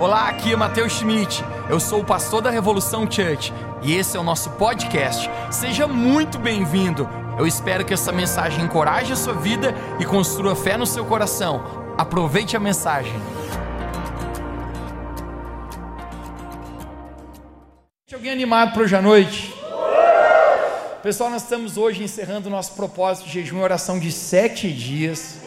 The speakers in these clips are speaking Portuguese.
Olá, aqui é Matheus Schmidt. Eu sou o pastor da Revolução Church e esse é o nosso podcast. Seja muito bem-vindo. Eu espero que essa mensagem encoraje a sua vida e construa fé no seu coração. Aproveite a mensagem. Alguém animado para hoje à noite? Pessoal, nós estamos hoje encerrando o nosso propósito de jejum e oração de sete dias.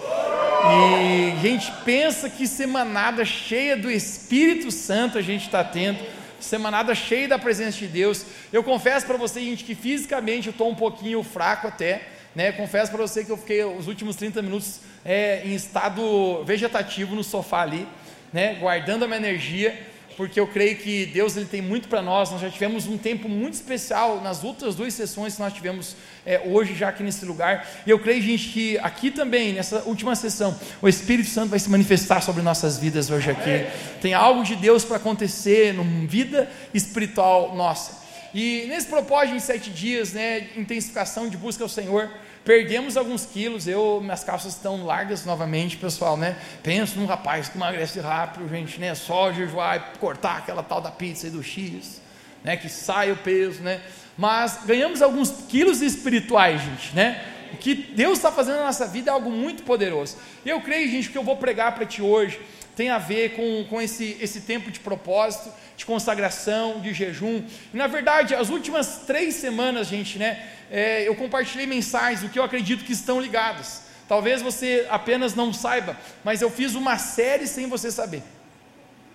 E a gente pensa que semanada cheia do Espírito Santo a gente está tendo, semanada cheia da presença de Deus. Eu confesso para você, gente, que fisicamente eu estou um pouquinho fraco até, né? Confesso para você que eu fiquei os últimos 30 minutos é, em estado vegetativo no sofá ali, né? Guardando a minha energia porque eu creio que Deus ele tem muito para nós. Nós já tivemos um tempo muito especial nas outras duas sessões que nós tivemos é, hoje, já aqui nesse lugar. E eu creio, gente, que aqui também, nessa última sessão, o Espírito Santo vai se manifestar sobre nossas vidas hoje aqui. Tem algo de Deus para acontecer na vida espiritual nossa. E nesse propósito em sete dias, né, intensificação de busca ao Senhor, Perdemos alguns quilos, eu, minhas calças estão largas novamente, pessoal, né? Penso num rapaz que emagrece rápido, gente, né? Só jejuar e cortar aquela tal da pizza e do X, né? Que sai o peso, né? Mas ganhamos alguns quilos espirituais, gente, né? O que Deus está fazendo na nossa vida é algo muito poderoso. Eu creio, gente, que eu vou pregar para ti hoje tem a ver com, com esse, esse tempo de propósito, de consagração, de jejum. E, na verdade, as últimas três semanas, gente, né, é, eu compartilhei mensagens do que eu acredito que estão ligadas. Talvez você apenas não saiba, mas eu fiz uma série sem você saber.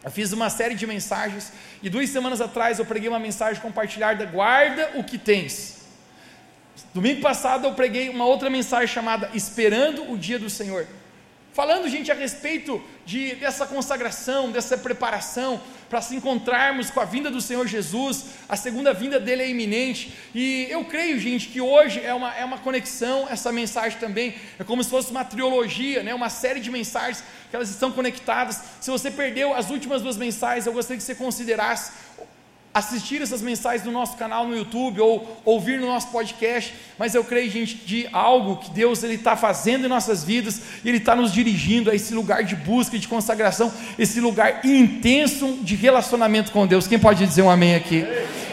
Eu fiz uma série de mensagens e duas semanas atrás eu preguei uma mensagem compartilhada: guarda o que tens. Domingo passado eu preguei uma outra mensagem chamada Esperando o Dia do Senhor. Falando, gente, a respeito de, dessa consagração, dessa preparação para se encontrarmos com a vinda do Senhor Jesus, a segunda vinda dele é iminente, e eu creio, gente, que hoje é uma, é uma conexão, essa mensagem também, é como se fosse uma trilogia, né, uma série de mensagens que elas estão conectadas. Se você perdeu as últimas duas mensagens, eu gostaria que você considerasse assistir essas mensagens no nosso canal no YouTube ou ouvir no nosso podcast, mas eu creio, gente, de algo que Deus ele está fazendo em nossas vidas e Ele está nos dirigindo a esse lugar de busca e de consagração, esse lugar intenso de relacionamento com Deus. Quem pode dizer um amém aqui?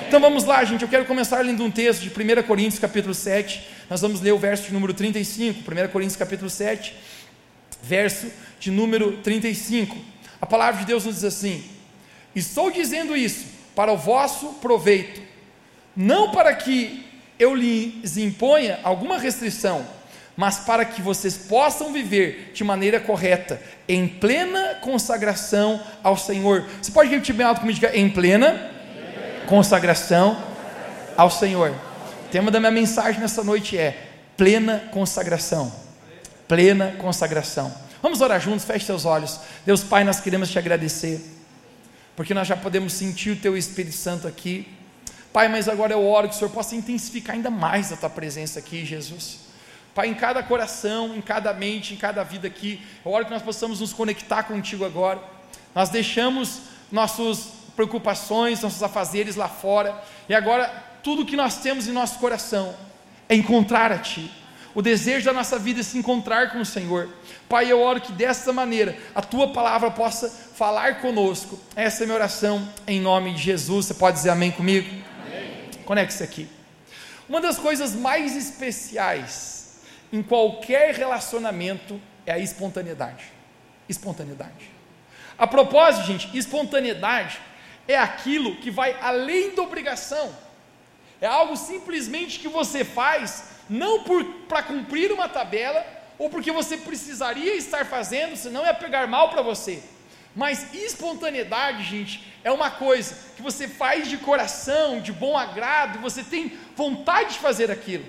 Então vamos lá, gente. Eu quero começar lendo um texto de 1 Coríntios, capítulo 7. Nós vamos ler o verso de número 35, 1 Coríntios, capítulo 7, verso de número 35. A palavra de Deus nos diz assim: Estou dizendo isso para o vosso proveito, não para que eu lhes imponha alguma restrição, mas para que vocês possam viver de maneira correta, em plena consagração ao Senhor. Você pode repetir bem alto comigo, diga, em plena consagração ao Senhor. O tema da minha mensagem nessa noite é plena consagração. Plena consagração. Vamos orar juntos, feche seus olhos. Deus Pai, nós queremos te agradecer porque nós já podemos sentir o Teu Espírito Santo aqui. Pai, mas agora eu oro que o Senhor possa intensificar ainda mais a Tua presença aqui, Jesus. Pai, em cada coração, em cada mente, em cada vida aqui, eu oro que nós possamos nos conectar contigo agora. Nós deixamos nossas preocupações, nossos afazeres lá fora, e agora tudo que nós temos em nosso coração é encontrar a Ti. O desejo da nossa vida é se encontrar com o Senhor. Pai, eu oro que dessa maneira a tua palavra possa falar conosco. Essa é minha oração em nome de Jesus. Você pode dizer amém comigo? Conecte-se aqui. Uma das coisas mais especiais em qualquer relacionamento é a espontaneidade. Espontaneidade. A propósito, gente, espontaneidade é aquilo que vai além da obrigação. É algo simplesmente que você faz não para cumprir uma tabela, ou porque você precisaria estar fazendo, senão ia pegar mal para você. Mas espontaneidade, gente, é uma coisa que você faz de coração, de bom agrado, você tem vontade de fazer aquilo.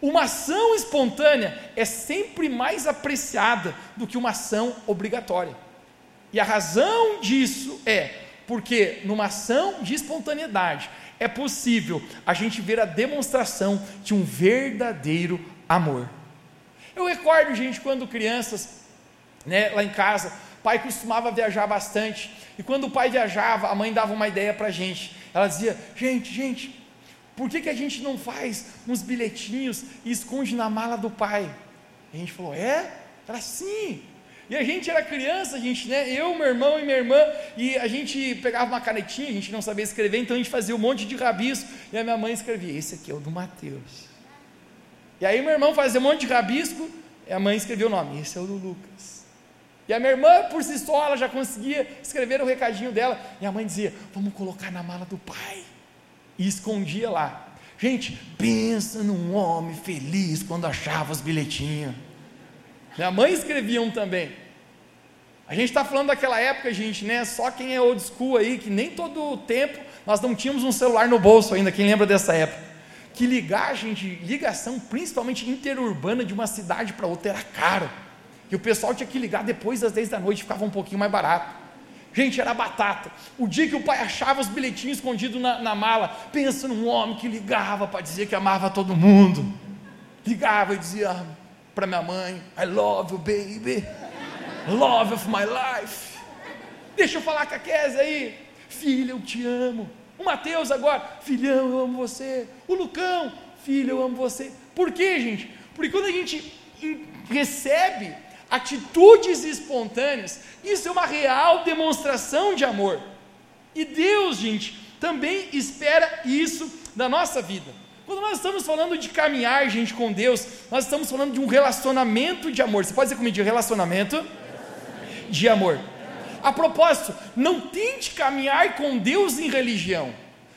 Uma ação espontânea é sempre mais apreciada do que uma ação obrigatória. E a razão disso é porque numa ação de espontaneidade é possível a gente ver a demonstração de um verdadeiro amor. Eu recordo, gente, quando crianças, né, lá em casa, pai costumava viajar bastante, e quando o pai viajava, a mãe dava uma ideia para a gente. Ela dizia: gente, gente, por que, que a gente não faz uns bilhetinhos e esconde na mala do pai? E a gente falou: é? Ela sim. E a gente era criança, gente, né? Eu, meu irmão e minha irmã, e a gente pegava uma canetinha, a gente não sabia escrever, então a gente fazia um monte de rabisco, e a minha mãe escrevia: Esse aqui é o do Mateus. E aí meu irmão fazia um monte de rabisco, e a mãe escrevia o nome: Esse é o do Lucas. E a minha irmã, por si só, ela já conseguia escrever o recadinho dela, e a mãe dizia: Vamos colocar na mala do pai. E escondia lá. Gente, pensa num homem feliz quando achava os bilhetinhos. Minha mãe escrevia um também. A gente está falando daquela época, gente, né? Só quem é old school aí, que nem todo o tempo nós não tínhamos um celular no bolso ainda. Quem lembra dessa época? Que ligar, gente, ligação, principalmente interurbana de uma cidade para outra, era caro. E o pessoal tinha que ligar depois das 10 da noite, ficava um pouquinho mais barato. Gente, era batata. O dia que o pai achava os bilhetinhos escondidos na, na mala, pensa num homem que ligava para dizer que amava todo mundo. Ligava e dizia para minha mãe: I love you, baby. Love of my life. Deixa eu falar com a Kézia aí. Filha, eu te amo. O Mateus agora, filhão, eu amo você. O Lucão, filho, eu amo você. Por quê, gente? Porque quando a gente recebe atitudes espontâneas, isso é uma real demonstração de amor. E Deus, gente, também espera isso da nossa vida. Quando nós estamos falando de caminhar, gente, com Deus, nós estamos falando de um relacionamento de amor. Você pode dizer comigo de relacionamento de amor. A propósito, não tente caminhar com Deus em religião,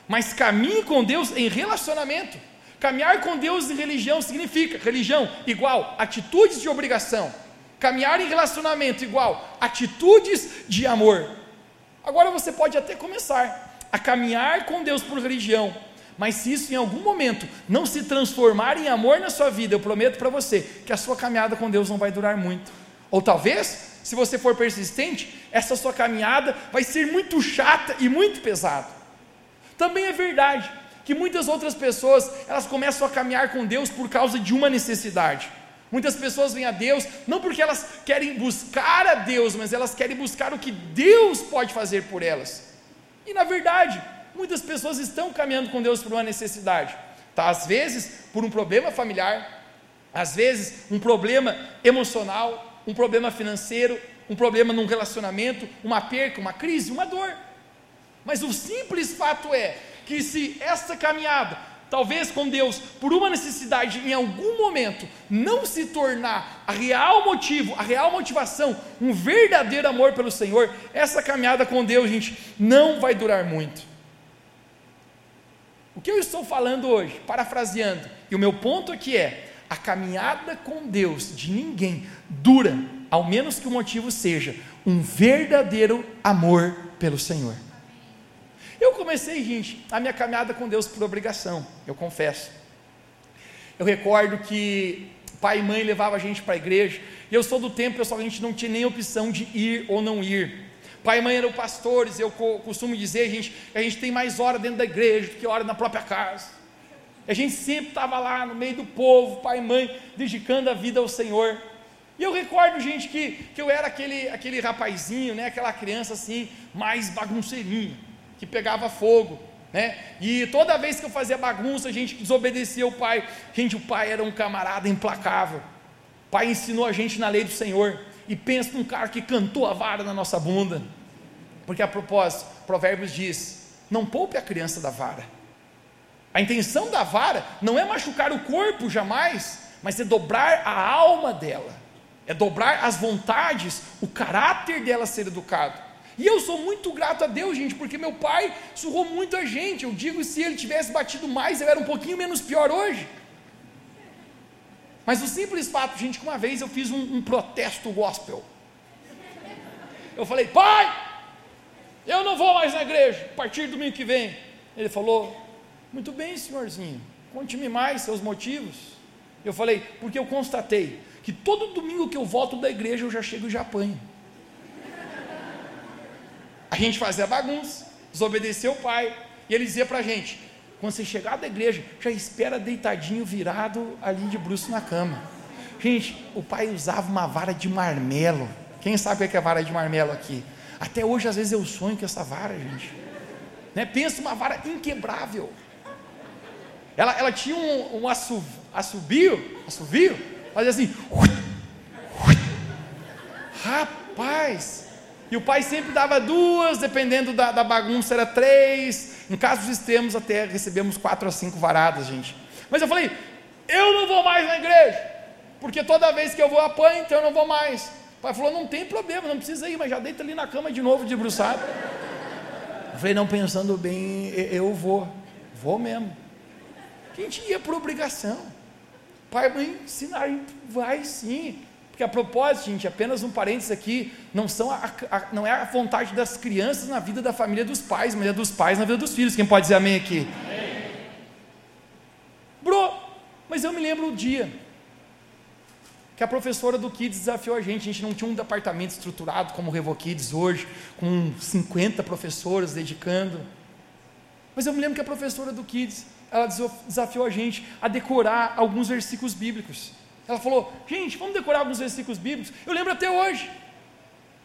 mas caminhe com Deus em relacionamento. Caminhar com Deus em religião significa religião igual atitudes de obrigação. Caminhar em relacionamento igual atitudes de amor. Agora você pode até começar a caminhar com Deus por religião, mas se isso em algum momento não se transformar em amor na sua vida, eu prometo para você que a sua caminhada com Deus não vai durar muito. Ou talvez, se você for persistente, essa sua caminhada vai ser muito chata e muito pesada. Também é verdade que muitas outras pessoas, elas começam a caminhar com Deus por causa de uma necessidade. Muitas pessoas vêm a Deus não porque elas querem buscar a Deus, mas elas querem buscar o que Deus pode fazer por elas. E na verdade, muitas pessoas estão caminhando com Deus por uma necessidade. Tá? Às vezes, por um problema familiar, às vezes, um problema emocional, um problema financeiro, um problema num relacionamento, uma perca, uma crise, uma dor. Mas o simples fato é que se esta caminhada, talvez com Deus, por uma necessidade em algum momento, não se tornar a real motivo, a real motivação, um verdadeiro amor pelo Senhor, essa caminhada com Deus, gente, não vai durar muito. O que eu estou falando hoje, parafraseando, e o meu ponto aqui é: a caminhada com Deus de ninguém dura, ao menos que o motivo seja um verdadeiro amor pelo Senhor. Eu comecei, gente, a minha caminhada com Deus por obrigação, eu confesso. Eu recordo que pai e mãe levavam a gente para a igreja, e eu sou do tempo, pessoal, a gente não tinha nem opção de ir ou não ir. Pai e mãe eram pastores, eu costumo dizer, gente, a gente tem mais hora dentro da igreja do que hora na própria casa. A gente sempre estava lá no meio do povo, pai e mãe, dedicando a vida ao Senhor. E eu recordo, gente, que, que eu era aquele, aquele rapazinho, né, aquela criança assim, mais bagunceirinho que pegava fogo, né? E toda vez que eu fazia bagunça, a gente desobedecia o pai. Gente, o pai era um camarada implacável. O pai ensinou a gente na lei do Senhor. E pensa num cara que cantou a vara na nossa bunda. Porque a propósito, Provérbios diz: não poupe a criança da vara. A intenção da vara não é machucar o corpo jamais, mas é dobrar a alma dela, é dobrar as vontades, o caráter dela ser educado. E eu sou muito grato a Deus, gente, porque meu pai surrou muito a gente. Eu digo, se ele tivesse batido mais, eu era um pouquinho menos pior hoje. Mas o simples fato, gente, que uma vez eu fiz um, um protesto gospel. Eu falei, pai, eu não vou mais na igreja, a partir do domingo que vem. Ele falou, muito bem, senhorzinho, conte-me mais seus motivos. Eu falei, porque eu constatei que todo domingo que eu volto da igreja eu já chego e já apanho. A gente fazia bagunça, desobedeceu o pai, e ele dizia para a gente: quando você chegar da igreja, já espera deitadinho, virado ali de bruxo na cama. Gente, o pai usava uma vara de marmelo. Quem sabe o que é vara de marmelo aqui? Até hoje, às vezes, eu sonho com essa vara, gente. Né? Pensa uma vara inquebrável. Ela, ela tinha um, um fazia assim. Rapaz, E o pai sempre dava duas, dependendo da, da bagunça, era três. Em casos extremos, até recebemos quatro a cinco varadas, gente. Mas eu falei: eu não vou mais na igreja, porque toda vez que eu vou apanho, então eu não vou mais. O pai falou: não tem problema, não precisa ir, mas já deita ali na cama de novo, debruçado. Eu falei: não, pensando bem, eu vou, vou mesmo. A gente ia por obrigação. Pai, mãe, ensinar, vai sim. Porque a propósito, gente, apenas um parênteses aqui, não, são a, a, não é a vontade das crianças na vida da família dos pais, mas é dos pais na vida dos filhos. Quem pode dizer amém aqui? Amém. Bro, mas eu me lembro o dia que a professora do Kids desafiou a gente. A gente não tinha um departamento estruturado como o Revo Kids hoje, com 50 professoras dedicando. Mas eu me lembro que a professora do Kids, ela desafiou a gente a decorar alguns versículos bíblicos. Ela falou: gente, vamos decorar alguns versículos bíblicos. Eu lembro até hoje.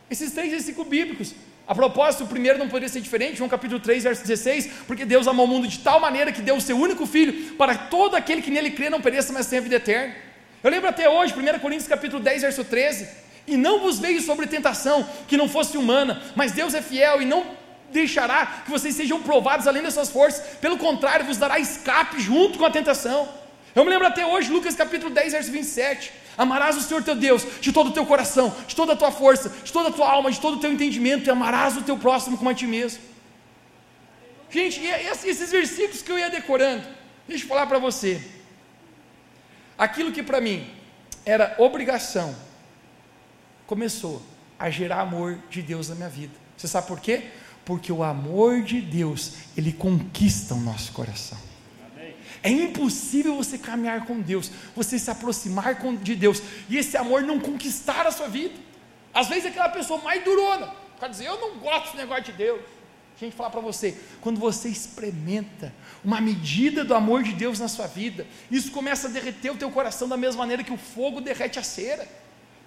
Esses três versículos bíblicos. A propósito, o primeiro não poderia ser diferente, João capítulo 3, verso 16, porque Deus amou o mundo de tal maneira que deu o seu único filho, para todo aquele que nele crê não pereça, mas tenha vida eterna. Eu lembro até hoje, 1 Coríntios capítulo 10, verso 13, e não vos veio sobre tentação que não fosse humana, mas Deus é fiel e não deixará que vocês sejam provados além das suas forças, pelo contrário, vos dará escape junto com a tentação. Eu me lembro até hoje, Lucas capítulo 10, verso 27. Amarás o Senhor teu Deus de todo o teu coração, de toda a tua força, de toda a tua alma, de todo o teu entendimento, e amarás o teu próximo como a ti mesmo. Gente, esses versículos que eu ia decorando, deixa eu falar para você. Aquilo que para mim era obrigação, começou a gerar amor de Deus na minha vida. Você sabe por quê? Porque o amor de Deus, ele conquista o nosso coração. É impossível você caminhar com Deus, você se aproximar de Deus e esse amor não conquistar a sua vida. Às vezes aquela pessoa mais durona, para dizer, eu não gosto desse negócio de Deus. Gente, falar para você, quando você experimenta uma medida do amor de Deus na sua vida, isso começa a derreter o teu coração da mesma maneira que o fogo derrete a cera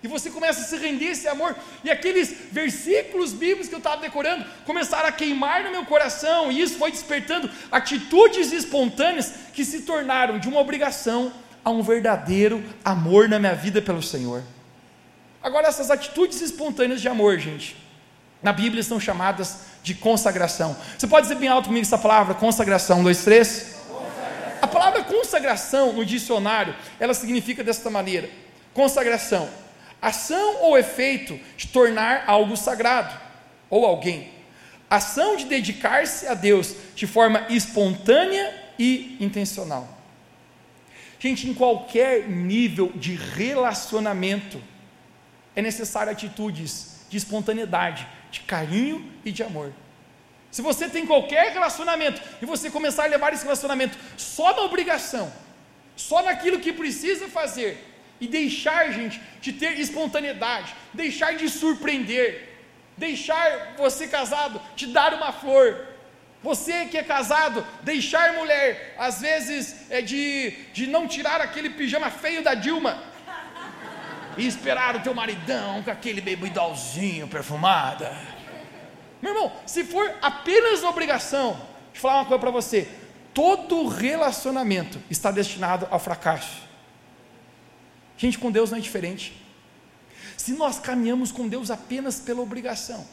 e você começa a se render esse amor, e aqueles versículos bíblicos que eu estava decorando começaram a queimar no meu coração, e isso foi despertando atitudes espontâneas que se tornaram de uma obrigação a um verdadeiro amor na minha vida pelo Senhor. Agora, essas atitudes espontâneas de amor, gente, na Bíblia são chamadas de consagração. Você pode dizer bem alto comigo essa palavra, consagração, dois, três? A palavra consagração no dicionário, ela significa desta maneira: consagração Ação ou efeito de tornar algo sagrado ou alguém. Ação de dedicar-se a Deus de forma espontânea e intencional. Gente, em qualquer nível de relacionamento é necessário atitudes de espontaneidade, de carinho e de amor. Se você tem qualquer relacionamento e você começar a levar esse relacionamento só na obrigação, só naquilo que precisa fazer, e deixar, gente, de ter espontaneidade, deixar de surpreender, deixar você casado te dar uma flor, você que é casado, deixar mulher, às vezes, é de, de não tirar aquele pijama feio da Dilma e esperar o teu maridão com aquele bebidolzinho perfumada. Meu irmão, se for apenas obrigação, deixa eu falar uma coisa para você: todo relacionamento está destinado ao fracasso. Gente, com Deus não é diferente. Se nós caminhamos com Deus apenas pela obrigação,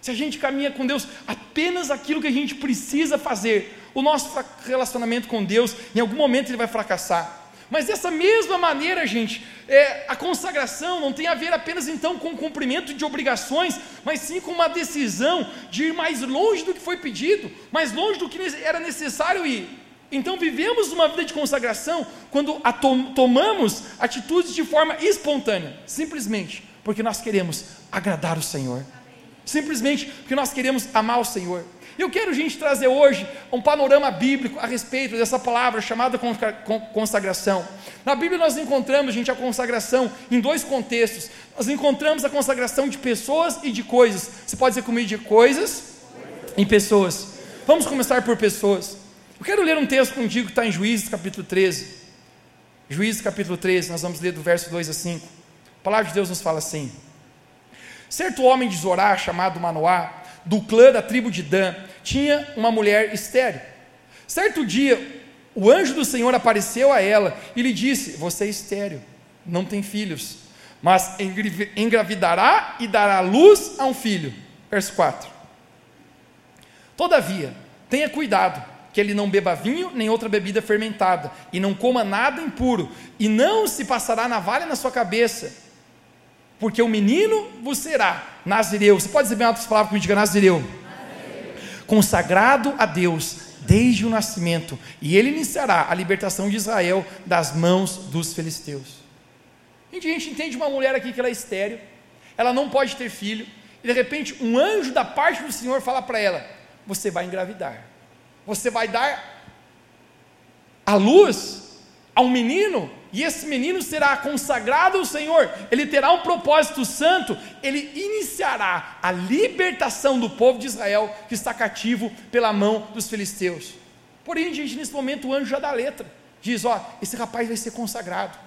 se a gente caminha com Deus apenas aquilo que a gente precisa fazer, o nosso relacionamento com Deus, em algum momento ele vai fracassar. Mas dessa mesma maneira, gente, é, a consagração não tem a ver apenas então com o cumprimento de obrigações, mas sim com uma decisão de ir mais longe do que foi pedido, mais longe do que era necessário ir. Então vivemos uma vida de consagração quando tomamos atitudes de forma espontânea, simplesmente porque nós queremos agradar o Senhor, simplesmente porque nós queremos amar o Senhor. Eu quero, gente, trazer hoje um panorama bíblico a respeito dessa palavra chamada consagração. Na Bíblia nós encontramos, gente, a consagração em dois contextos. Nós encontramos a consagração de pessoas e de coisas. Você pode dizer comigo de coisas e pessoas. Vamos começar por pessoas. Eu quero ler um texto contigo que está em Juízes capítulo 13. Juízes capítulo 13, nós vamos ler do verso 2 a 5. A palavra de Deus nos fala assim: Certo homem de Zorá, chamado Manoá, do clã da tribo de Dan, tinha uma mulher estéril. Certo dia, o anjo do Senhor apareceu a ela e lhe disse: Você é estéril, não tem filhos, mas engravidará e dará luz a um filho. Verso 4. Todavia, tenha cuidado que ele não beba vinho nem outra bebida fermentada, e não coma nada impuro, e não se passará navalha na sua cabeça, porque o menino vos será Nazireu. Você pode dizer bem outras palavras comigo, diga Nazireu. Nazireu. Consagrado a Deus desde o nascimento, e ele iniciará a libertação de Israel das mãos dos filisteus. A gente entende uma mulher aqui que ela é estéreo, ela não pode ter filho, e de repente um anjo da parte do Senhor fala para ela: Você vai engravidar você vai dar a luz a um menino, e esse menino será consagrado ao Senhor, ele terá um propósito santo, ele iniciará a libertação do povo de Israel que está cativo pela mão dos filisteus. Porém, gente, nesse momento o anjo já dá letra, diz: Ó, esse rapaz vai ser consagrado,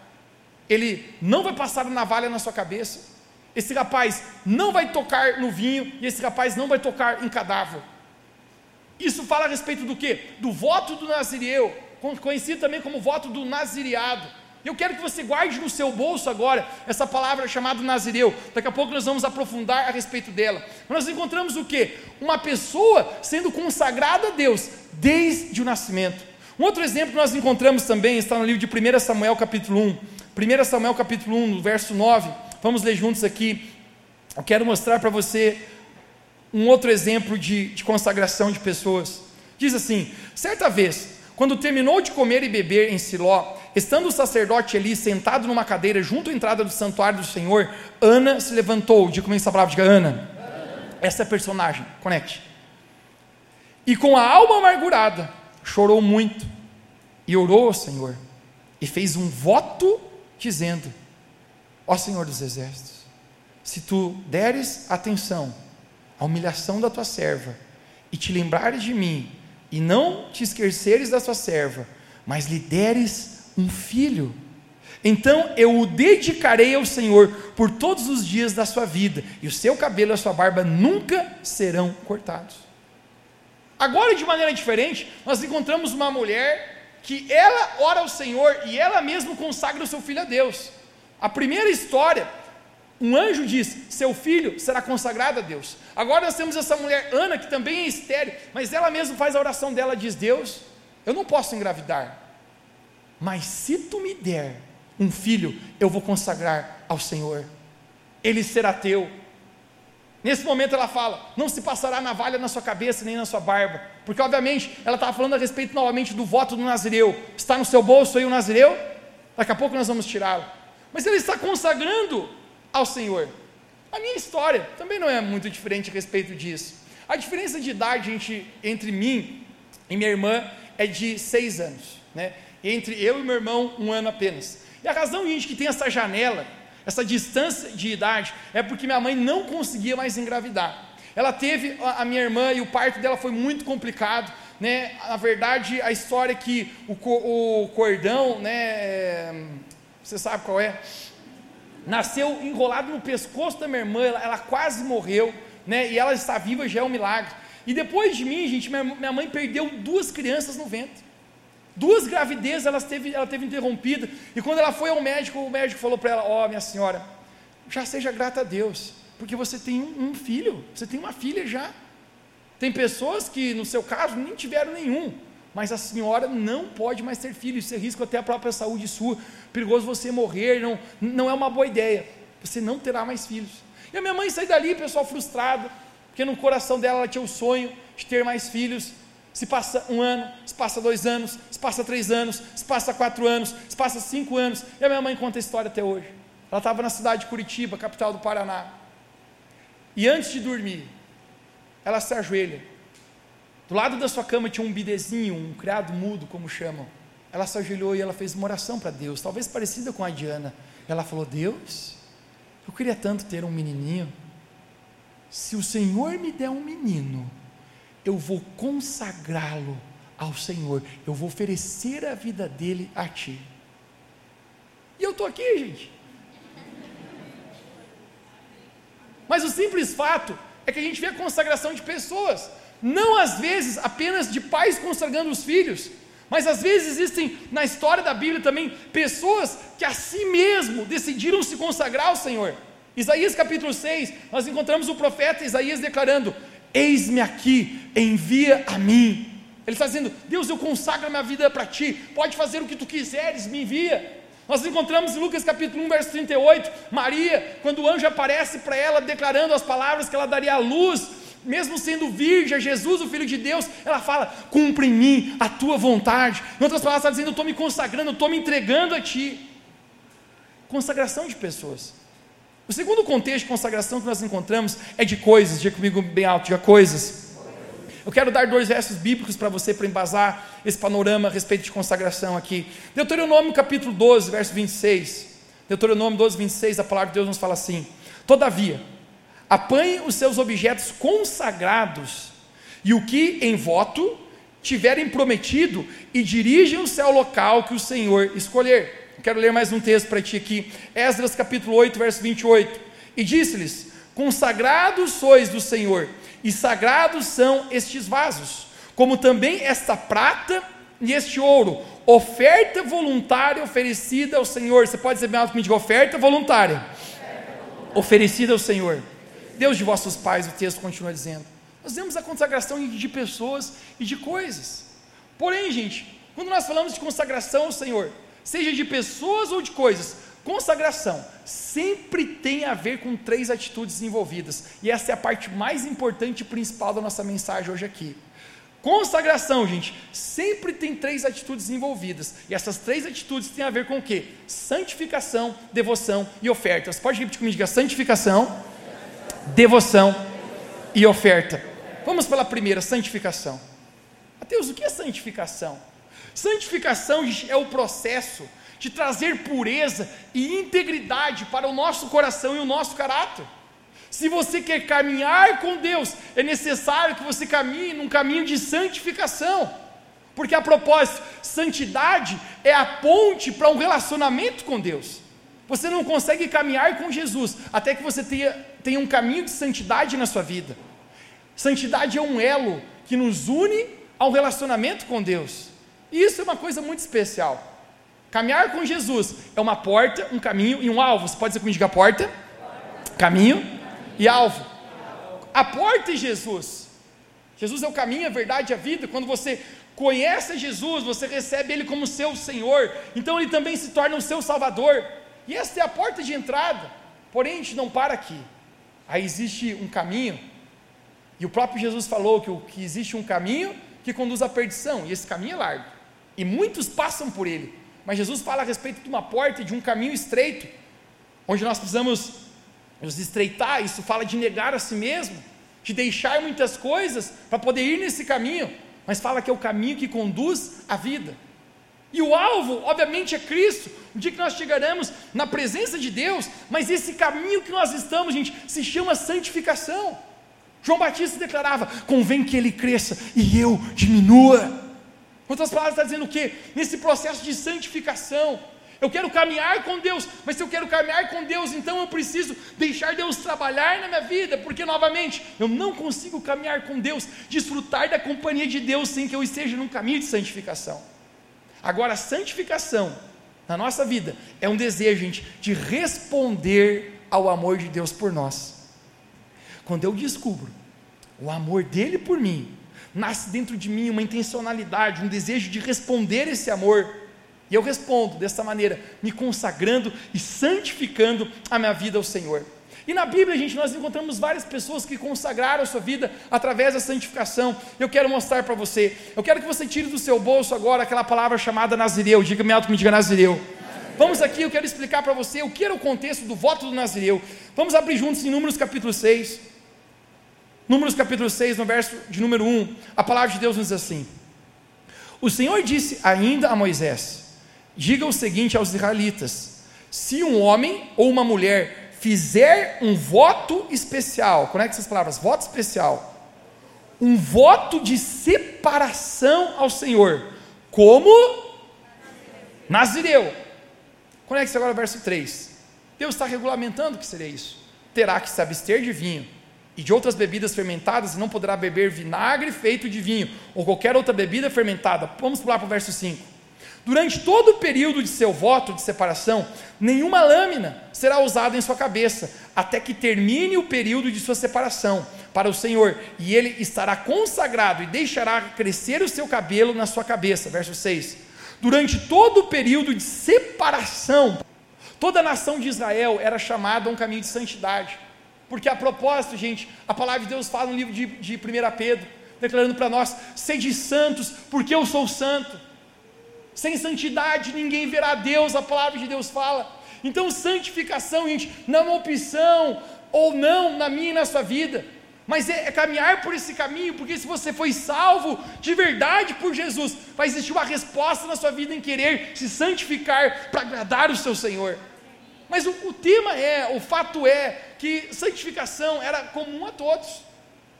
ele não vai passar a navalha na sua cabeça, esse rapaz não vai tocar no vinho, e esse rapaz não vai tocar em cadáver. Isso fala a respeito do que? Do voto do Nazireu, conhecido também como voto do Nazireado. Eu quero que você guarde no seu bolso agora essa palavra chamada Nazireu. Daqui a pouco nós vamos aprofundar a respeito dela. Nós encontramos o que? Uma pessoa sendo consagrada a Deus desde o nascimento. Um outro exemplo que nós encontramos também está no livro de 1 Samuel capítulo 1. 1 Samuel capítulo 1, no verso 9. Vamos ler juntos aqui. Eu quero mostrar para você um outro exemplo de, de consagração de pessoas. Diz assim: certa vez, quando terminou de comer e beber em Siló, estando o sacerdote ali sentado numa cadeira junto à entrada do santuário do Senhor, Ana se levantou. Diga comigo essa palavra, diga Ana. Ana. Essa é a personagem, conecte. E com a alma amargurada, chorou muito e orou ao Senhor e fez um voto dizendo: Ó Senhor dos exércitos, se tu deres atenção a humilhação da tua serva, e te lembrares de mim, e não te esqueceres da tua serva, mas lhe deres um filho, então eu o dedicarei ao Senhor por todos os dias da sua vida, e o seu cabelo e a sua barba nunca serão cortados. Agora, de maneira diferente, nós encontramos uma mulher que ela ora ao Senhor e ela mesma consagra o seu filho a Deus. A primeira história um anjo diz: Seu filho será consagrado a Deus. Agora nós temos essa mulher, Ana, que também é estéreo, mas ela mesma faz a oração dela: diz, Deus, eu não posso engravidar, mas se tu me der um filho, eu vou consagrar ao Senhor, ele será teu. Nesse momento ela fala: Não se passará navalha na sua cabeça nem na sua barba, porque obviamente ela estava falando a respeito novamente do voto do Nazireu. Está no seu bolso aí o Nazireu? Daqui a pouco nós vamos tirá-lo. Mas ele está consagrando ao Senhor. A minha história também não é muito diferente a respeito disso. A diferença de idade entre, entre mim e minha irmã é de seis anos, né? Entre eu e meu irmão, um ano apenas. E a razão, gente, que tem essa janela, essa distância de idade, é porque minha mãe não conseguia mais engravidar. Ela teve a minha irmã e o parto dela foi muito complicado, né? Na verdade, a história é que o, o cordão, né? É, você sabe qual é? Nasceu enrolado no pescoço da minha irmã, ela, ela, quase morreu, né? E ela está viva, já é um milagre. E depois de mim, gente, minha, minha mãe perdeu duas crianças no ventre. Duas gravidezes ela teve, ela teve interrompida. E quando ela foi ao médico, o médico falou para ela: Ó, oh, minha senhora, já seja grata a Deus, porque você tem um, um filho, você tem uma filha já. Tem pessoas que, no seu caso, nem tiveram nenhum mas a senhora não pode mais ter filho, isso é risco até a própria saúde sua, perigoso você morrer, não, não é uma boa ideia, você não terá mais filhos. E a minha mãe saiu dali, pessoal frustrado, porque no coração dela ela tinha o sonho de ter mais filhos, se passa um ano, se passa dois anos, se passa três anos, se passa quatro anos, se passa cinco anos, e a minha mãe conta a história até hoje. Ela estava na cidade de Curitiba, capital do Paraná, e antes de dormir, ela se ajoelha do lado da sua cama tinha um bidezinho, um criado mudo, como chamam. Ela se ajoelhou e ela fez uma oração para Deus, talvez parecida com a Diana. Ela falou: Deus, eu queria tanto ter um menininho. Se o Senhor me der um menino, eu vou consagrá-lo ao Senhor, eu vou oferecer a vida dele a ti. E eu estou aqui, gente. Mas o simples fato é que a gente vê a consagração de pessoas não às vezes apenas de pais consagrando os filhos, Mas às vezes existem na história da Bíblia também pessoas que a si mesmo decidiram se consagrar ao Senhor. Isaías capítulo 6, nós encontramos o profeta Isaías declarando: Eis-me aqui, envia a mim. Ele está dizendo: Deus, eu consagro a minha vida para ti, pode fazer o que tu quiseres, me envia. Nós encontramos em Lucas capítulo 1, verso 38, Maria, quando o anjo aparece para ela declarando as palavras que ela daria à luz, mesmo sendo virgem, Jesus, o Filho de Deus, ela fala: cumpre em mim a tua vontade. Em outras palavras, está dizendo: eu estou me consagrando, eu estou me entregando a ti. Consagração de pessoas. O segundo contexto de consagração que nós encontramos é de coisas, diga comigo bem alto, diga coisas. Eu quero dar dois versos bíblicos para você, para embasar esse panorama a respeito de consagração aqui. Deuteronômio capítulo 12, verso 26. Deuteronômio 12, 26, a palavra de Deus nos fala assim: Todavia, apanhe os seus objetos consagrados e o que em voto tiverem prometido e dirijam-se ao local que o Senhor escolher Quero ler mais um texto para ti aqui. Esdras capítulo 8, verso 28. E disse-lhes: Consagrados sois do Senhor, e sagrados são estes vasos, como também esta prata e este ouro, oferta voluntária oferecida ao Senhor. Você pode dizer comigo, oferta voluntária. Oferecida ao Senhor. Deus de vossos pais, o texto continua dizendo. Nós vemos a consagração de pessoas e de coisas. Porém, gente, quando nós falamos de consagração ao Senhor, seja de pessoas ou de coisas, consagração sempre tem a ver com três atitudes envolvidas, e essa é a parte mais importante e principal da nossa mensagem hoje aqui. Consagração, gente, sempre tem três atitudes envolvidas, e essas três atitudes têm a ver com o que? Santificação, devoção e oferta. Você pode repetir comigo? Diga santificação, devoção e oferta. Vamos pela primeira, santificação. Mateus, o que é santificação? Santificação é o processo de trazer pureza e integridade para o nosso coração e o nosso caráter. Se você quer caminhar com Deus, é necessário que você caminhe num caminho de santificação. Porque a propósito, santidade é a ponte para um relacionamento com Deus. Você não consegue caminhar com Jesus até que você tenha, tenha um caminho de santidade na sua vida. Santidade é um elo que nos une ao relacionamento com Deus. Isso é uma coisa muito especial. Caminhar com Jesus é uma porta, um caminho e um alvo. Você pode dizer comigo, diga porta, caminho e alvo. A porta é Jesus. Jesus é o caminho, a verdade e a vida. Quando você conhece Jesus, você recebe Ele como seu Senhor, então Ele também se torna o seu Salvador. E essa é a porta de entrada. Porém, a gente não para aqui. Aí existe um caminho, e o próprio Jesus falou que, que existe um caminho que conduz à perdição, e esse caminho é largo e muitos passam por ele. Mas Jesus fala a respeito de uma porta, de um caminho estreito, onde nós precisamos nos estreitar. Isso fala de negar a si mesmo, de deixar muitas coisas para poder ir nesse caminho, mas fala que é o caminho que conduz à vida. E o alvo, obviamente, é Cristo. O dia que nós chegaremos na presença de Deus, mas esse caminho que nós estamos, gente, se chama santificação. João Batista declarava: convém que ele cresça e eu diminua. Outras palavras, está dizendo o quê? Nesse processo de santificação. Eu quero caminhar com Deus, mas se eu quero caminhar com Deus, então eu preciso deixar Deus trabalhar na minha vida, porque novamente eu não consigo caminhar com Deus, desfrutar da companhia de Deus sem que eu esteja num caminho de santificação. Agora, a santificação na nossa vida é um desejo, gente, de responder ao amor de Deus por nós. Quando eu descubro o amor dele por mim, nasce dentro de mim uma intencionalidade, um desejo de responder esse amor. E eu respondo dessa maneira, me consagrando e santificando a minha vida ao Senhor. E na Bíblia, gente, nós encontramos várias pessoas que consagraram a sua vida através da santificação. Eu quero mostrar para você. Eu quero que você tire do seu bolso agora aquela palavra chamada Nazireu. Diga-me alto que me diga Nazireu. Vamos aqui, eu quero explicar para você o que era o contexto do voto do Nazireu. Vamos abrir juntos em Números capítulo 6. Números capítulo 6, no verso de número 1, a palavra de Deus nos diz assim: O Senhor disse ainda a Moisés: Diga o seguinte aos israelitas: Se um homem ou uma mulher fizer um voto especial, conecta essas palavras, voto especial, um voto de separação ao Senhor, como Nazireu. Conecte agora o verso 3. Deus está regulamentando o que seria isso. Terá que se abster de vinho e de outras bebidas fermentadas, e não poderá beber vinagre feito de vinho, ou qualquer outra bebida fermentada. Vamos pular para o verso 5. Durante todo o período de seu voto de separação, nenhuma lâmina será usada em sua cabeça, até que termine o período de sua separação para o Senhor, e ele estará consagrado e deixará crescer o seu cabelo na sua cabeça. Verso 6. Durante todo o período de separação, toda a nação de Israel era chamada a um caminho de santidade. Porque a propósito, gente, a palavra de Deus fala no livro de, de 1 Pedro, declarando para nós: sede santos, porque eu sou santo. Sem santidade ninguém verá Deus, a palavra de Deus fala. Então, santificação, gente, não é uma opção ou não na minha e na sua vida, mas é, é, caminhar por esse caminho, porque se você foi salvo de verdade por Jesus, vai existir uma resposta na sua vida em querer se santificar para agradar o seu Senhor. Mas o, o tema é, o fato é, que santificação era comum a todos,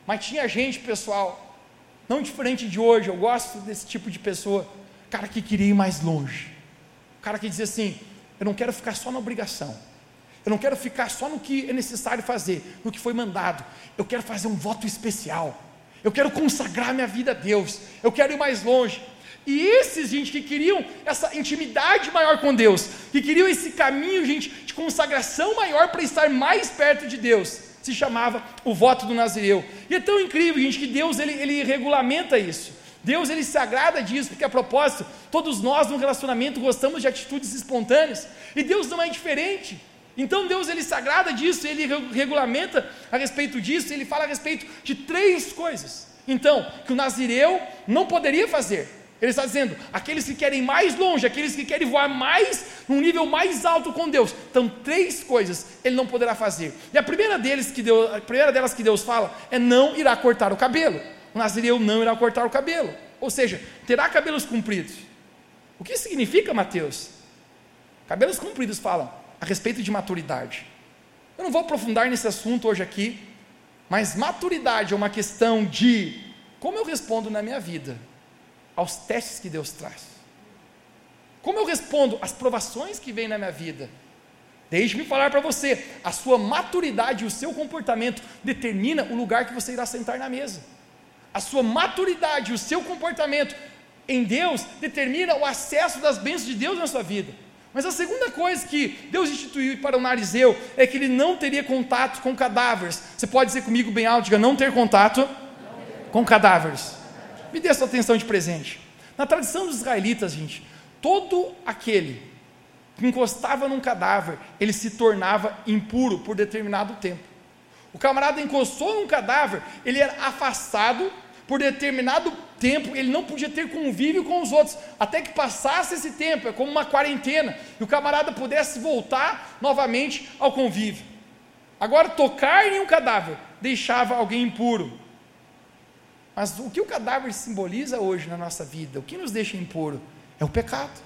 mas tinha gente, pessoal, não diferente de hoje, eu gosto desse tipo de pessoa, cara que queria ir mais longe, cara que dizia assim: eu não quero ficar só na obrigação, eu não quero ficar só no que é necessário fazer, no que foi mandado, eu quero fazer um voto especial, eu quero consagrar minha vida a Deus, eu quero ir mais longe. E esses, gente, que queriam essa intimidade maior com Deus, que queriam esse caminho, gente, de consagração maior para estar mais perto de Deus, se chamava o voto do Nazireu. E é tão incrível, gente, que Deus ele, ele regulamenta isso. Deus ele se agrada disso, porque a propósito, todos nós no relacionamento gostamos de atitudes espontâneas, e Deus não é diferente. Então Deus ele se agrada disso, ele regulamenta a respeito disso, ele fala a respeito de três coisas. Então, que o Nazireu não poderia fazer, ele está dizendo: aqueles que querem mais longe, aqueles que querem voar mais, num nível mais alto com Deus. Então, três coisas ele não poderá fazer. E a primeira, deles que Deus, a primeira delas que Deus fala é: não irá cortar o cabelo. O nazireu não irá cortar o cabelo. Ou seja, terá cabelos compridos. O que significa, Mateus? Cabelos compridos falam a respeito de maturidade. Eu não vou aprofundar nesse assunto hoje aqui, mas maturidade é uma questão de como eu respondo na minha vida aos testes que Deus traz? Como eu respondo às provações que vêm na minha vida? Deixe-me falar para você: a sua maturidade e o seu comportamento determina o lugar que você irá sentar na mesa. A sua maturidade o seu comportamento em Deus determina o acesso das bênçãos de Deus na sua vida. Mas a segunda coisa que Deus instituiu para o narizeu é que ele não teria contato com cadáveres. Você pode dizer comigo bem alto, diga não ter contato com cadáveres. Me dê sua atenção de presente. Na tradição dos israelitas, gente, todo aquele que encostava num cadáver, ele se tornava impuro por determinado tempo. O camarada encostou num cadáver, ele era afastado por determinado tempo, ele não podia ter convívio com os outros, até que passasse esse tempo, é como uma quarentena, e o camarada pudesse voltar novamente ao convívio. Agora, tocar em um cadáver deixava alguém impuro. Mas o que o cadáver simboliza hoje na nossa vida, o que nos deixa impuro, é o pecado.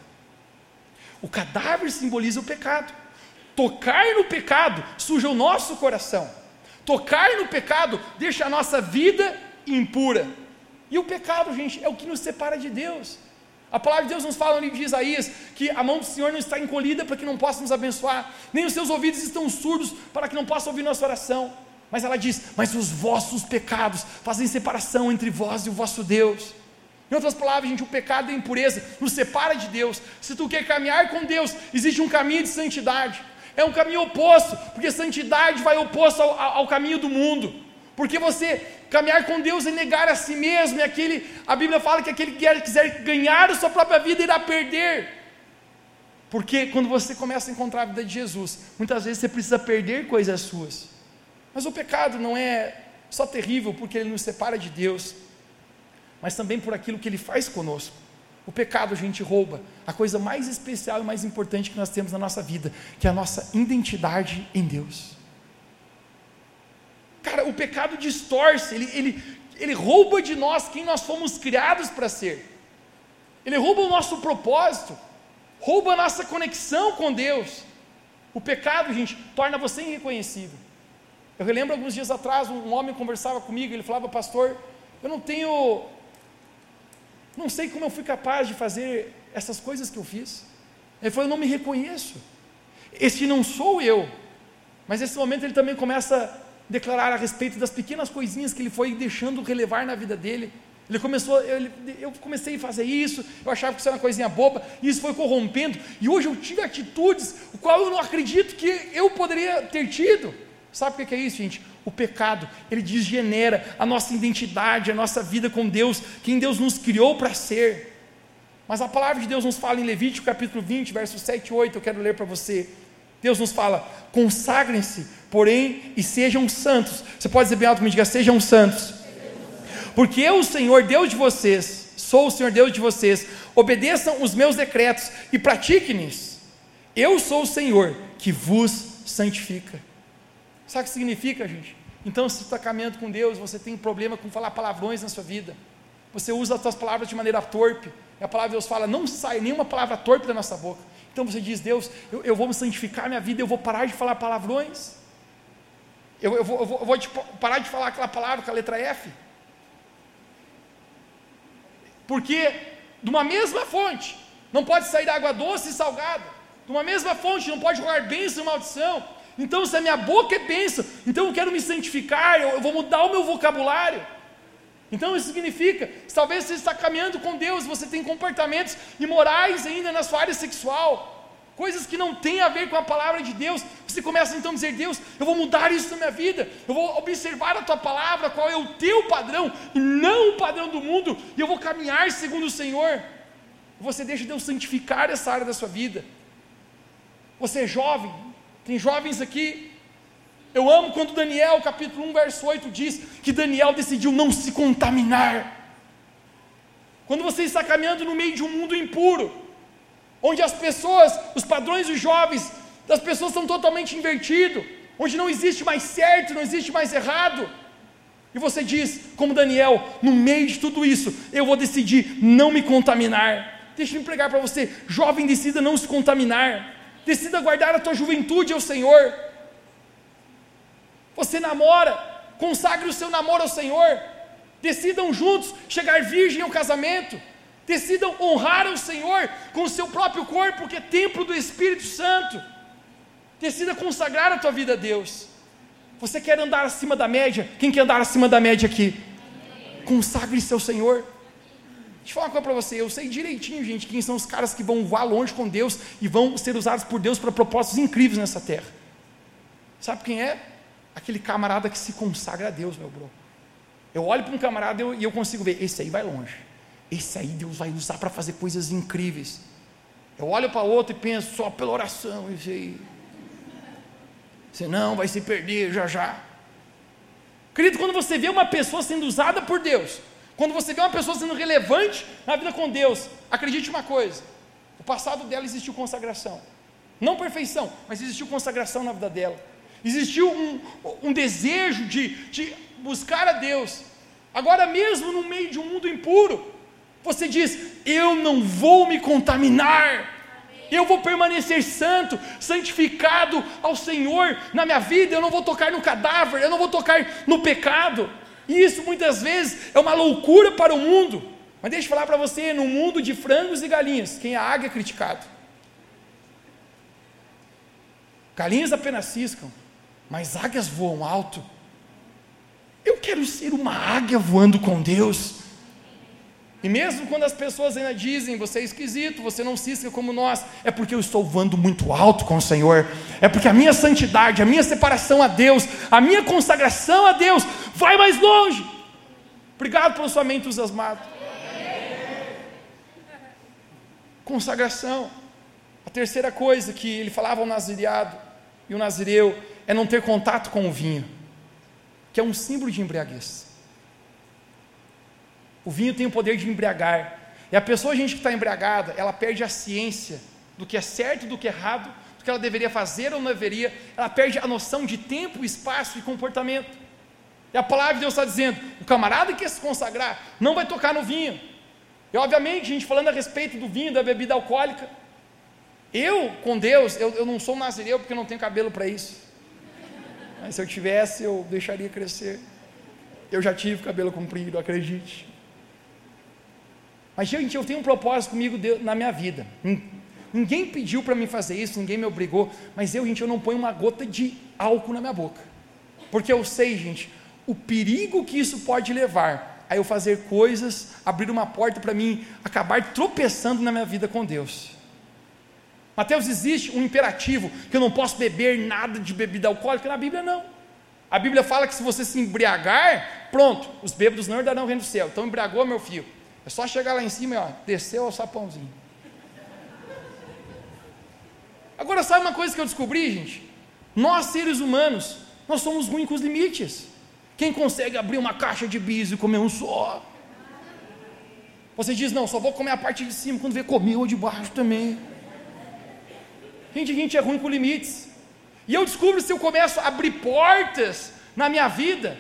O cadáver simboliza o pecado. Tocar no pecado suja o nosso coração. Tocar no pecado deixa a nossa vida impura. E o pecado, gente, é o que nos separa de Deus. A palavra de Deus nos fala no livro de Isaías que a mão do Senhor não está encolhida para que não possa nos abençoar, nem os seus ouvidos estão surdos para que não possa ouvir nossa oração. Mas ela diz: Mas os vossos pecados fazem separação entre vós e o vosso Deus. Em outras palavras, gente, o pecado e a impureza nos separa de Deus. Se tu quer caminhar com Deus, existe um caminho de santidade. É um caminho oposto, porque santidade vai oposto ao, ao caminho do mundo. Porque você caminhar com Deus é negar a si mesmo, e aquele, a Bíblia fala que aquele que quiser ganhar a sua própria vida irá perder. Porque quando você começa a encontrar a vida de Jesus, muitas vezes você precisa perder coisas suas. Mas o pecado não é só terrível porque ele nos separa de Deus, mas também por aquilo que ele faz conosco. O pecado a gente rouba a coisa mais especial e mais importante que nós temos na nossa vida, que é a nossa identidade em Deus. Cara, o pecado distorce, ele, ele, ele rouba de nós quem nós fomos criados para ser. Ele rouba o nosso propósito, rouba a nossa conexão com Deus. O pecado, gente, torna você irreconhecível. Eu relembro alguns dias atrás, um homem conversava comigo, ele falava, pastor, eu não tenho, não sei como eu fui capaz de fazer essas coisas que eu fiz. Ele falou, eu não me reconheço. Esse não sou eu. Mas nesse momento ele também começa declarar a respeito das pequenas coisinhas que ele foi deixando relevar na vida dele. Ele começou, eu, eu comecei a fazer isso, eu achava que isso era uma coisinha boba, e isso foi corrompendo, e hoje eu tive atitudes, o qual eu não acredito que eu poderia ter tido. Sabe o que é isso, gente? O pecado, ele degenera a nossa identidade, a nossa vida com Deus, quem Deus nos criou para ser. Mas a palavra de Deus nos fala em Levítico capítulo 20, versos 7 e 8, eu quero ler para você. Deus nos fala: consagrem-se, porém, e sejam santos. Você pode dizer bem alto comigo, diga: sejam santos porque eu, o Senhor Deus de vocês, sou o Senhor Deus de vocês, obedeçam os meus decretos e pratiquem-nos. Eu sou o Senhor que vos santifica. Sabe o que significa, gente? Então, se você está caminhando com Deus, você tem problema com falar palavrões na sua vida, você usa as suas palavras de maneira torpe, e a palavra de Deus fala, não sai nenhuma palavra torpe da nossa boca. Então você diz, Deus, eu, eu vou me santificar minha vida, eu vou parar de falar palavrões, eu, eu, vou, eu vou, eu vou parar de falar aquela palavra com a letra F. Porque de uma mesma fonte não pode sair água doce e salgada. De uma mesma fonte não pode rolar bênção e maldição. Então, se a minha boca é bênção, então eu quero me santificar, eu, eu vou mudar o meu vocabulário. Então isso significa, talvez você está caminhando com Deus, você tem comportamentos imorais ainda na sua área sexual coisas que não têm a ver com a palavra de Deus, você começa então a dizer: Deus, eu vou mudar isso na minha vida, eu vou observar a tua palavra, qual é o teu padrão, e não o padrão do mundo, e eu vou caminhar segundo o Senhor. Você deixa Deus santificar essa área da sua vida. Você é jovem, tem jovens aqui. Eu amo quando Daniel, capítulo 1, verso 8, diz que Daniel decidiu não se contaminar. Quando você está caminhando no meio de um mundo impuro, onde as pessoas, os padrões dos jovens, das pessoas são totalmente invertidos, onde não existe mais certo, não existe mais errado. E você diz, como Daniel, no meio de tudo isso, eu vou decidir não me contaminar. Deixa eu pregar para você, jovem, decida não se contaminar, decida guardar a tua juventude ao Senhor. Você namora, consagre o seu namoro ao Senhor, decidam juntos chegar virgem ao casamento decidam honrar o Senhor com o seu próprio corpo, que é templo do Espírito Santo. Decida consagrar a tua vida a Deus. Você quer andar acima da média? Quem quer andar acima da média aqui? Consagre-se ao Senhor. Deixa eu falar uma coisa para você, eu sei direitinho, gente, quem são os caras que vão voar longe com Deus e vão ser usados por Deus para propósitos incríveis nessa terra. Sabe quem é? Aquele camarada que se consagra a Deus, meu bro. Eu olho para um camarada e eu, consigo ver, esse aí vai longe. Esse aí Deus vai usar para fazer coisas incríveis. Eu olho para outro e penso só pela oração, esse aí. Senão vai se perder já já. Querido, quando você vê uma pessoa sendo usada por Deus, quando você vê uma pessoa sendo relevante na vida com Deus, acredite uma coisa: o passado dela existiu consagração. Não perfeição, mas existiu consagração na vida dela. Existiu um, um desejo de, de buscar a Deus. Agora, mesmo no meio de um mundo impuro, você diz: Eu não vou me contaminar. Eu vou permanecer santo, santificado ao Senhor na minha vida. Eu não vou tocar no cadáver, eu não vou tocar no pecado. E isso muitas vezes é uma loucura para o mundo. Mas deixa eu falar para você: no mundo de frangos e galinhas, quem é águia é criticado. Galinhas apenas ciscam, mas águias voam alto. Eu quero ser uma águia voando com Deus. E mesmo quando as pessoas ainda dizem, você é esquisito, você não cisca como nós, é porque eu estou voando muito alto com o Senhor, é porque a minha santidade, a minha separação a Deus, a minha consagração a Deus vai mais longe. Obrigado pela sua mente entusiasmada. Consagração. A terceira coisa que ele falava ao nazireado e o nazireu é não ter contato com o vinho, que é um símbolo de embriaguez. O vinho tem o poder de embriagar. E a pessoa, a gente que está embriagada, ela perde a ciência do que é certo, do que é errado, do que ela deveria fazer ou não deveria. Ela perde a noção de tempo, espaço e comportamento. E a palavra de Deus está dizendo: o camarada que quer se consagrar não vai tocar no vinho. E obviamente, a gente falando a respeito do vinho, da bebida alcoólica. Eu, com Deus, eu, eu não sou nazireu porque não tenho cabelo para isso. Mas se eu tivesse, eu deixaria crescer. Eu já tive cabelo comprido, acredite. Mas, gente, eu tenho um propósito comigo na minha vida. Ninguém pediu para mim fazer isso, ninguém me obrigou, mas eu, gente, eu não ponho uma gota de álcool na minha boca. Porque eu sei, gente, o perigo que isso pode levar a eu fazer coisas, abrir uma porta para mim acabar tropeçando na minha vida com Deus. Mateus, existe um imperativo que eu não posso beber nada de bebida alcoólica? Na Bíblia, não. A Bíblia fala que se você se embriagar, pronto, os bêbados não herdarão o reino do céu. Então, embriagou, meu filho. É só chegar lá em cima e ó, desceu o sapãozinho. Agora, sabe uma coisa que eu descobri, gente? Nós, seres humanos, nós somos ruins com os limites. Quem consegue abrir uma caixa de bis e comer um só? Você diz, não, só vou comer a parte de cima, quando vê comer o de baixo também. Gente, a gente é ruim com limites. E eu descubro se eu começo a abrir portas na minha vida,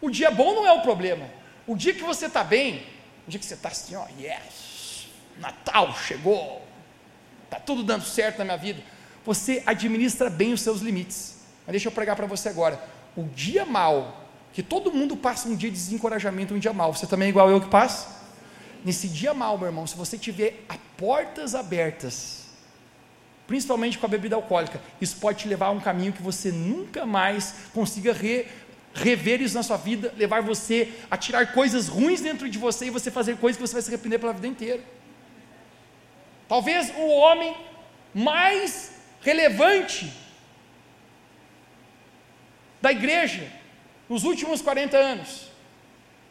o dia bom não é o problema. O dia que você está bem, o dia que você está assim, ó, yes, Natal chegou, está tudo dando certo na minha vida, você administra bem os seus limites. Mas deixa eu pregar para você agora. O dia mal que todo mundo passa um dia de desencorajamento, um dia mal. Você também é igual eu que passa? Nesse dia mal, meu irmão, se você tiver a portas abertas, principalmente com a bebida alcoólica, isso pode te levar a um caminho que você nunca mais consiga re, rever isso na sua vida, levar você a tirar coisas ruins dentro de você e você fazer coisas que você vai se arrepender pela vida inteira. Talvez o homem mais relevante da igreja nos últimos 40 anos.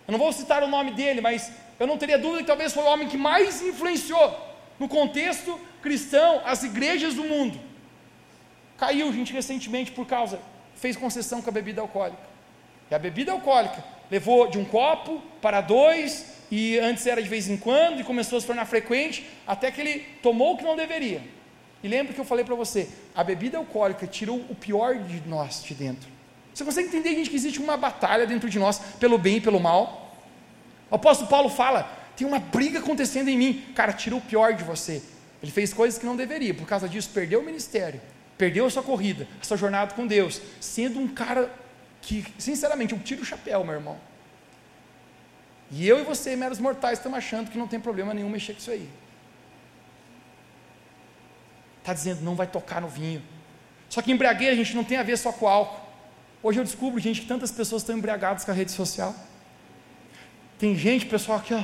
Eu não vou citar o nome dele, mas eu não teria dúvida que talvez foi o homem que mais influenciou no contexto cristão as igrejas do mundo. Caiu, gente, recentemente por causa, fez concessão com a bebida alcoólica. E a bebida alcoólica levou de um copo para dois, e antes era de vez em quando, e começou a se tornar frequente, até que ele tomou o que não deveria. E lembra que eu falei para você: a bebida alcoólica tirou o pior de nós de dentro. Você consegue entender, gente, que existe uma batalha dentro de nós pelo bem e pelo mal? O apóstolo Paulo fala: tem uma briga acontecendo em mim. Cara, tirou o pior de você. Ele fez coisas que não deveria, por causa disso, perdeu o ministério, perdeu a sua corrida, a sua jornada com Deus, sendo um cara que, sinceramente, eu tiro o chapéu, meu irmão. E eu e você, meros mortais, estamos achando que não tem problema nenhum mexer com isso aí. Está dizendo, não vai tocar no vinho. Só que embriaguez, a gente, não tem a ver só com álcool. Hoje eu descubro, gente, que tantas pessoas estão embriagadas com a rede social. Tem gente, pessoal, aqui, ó.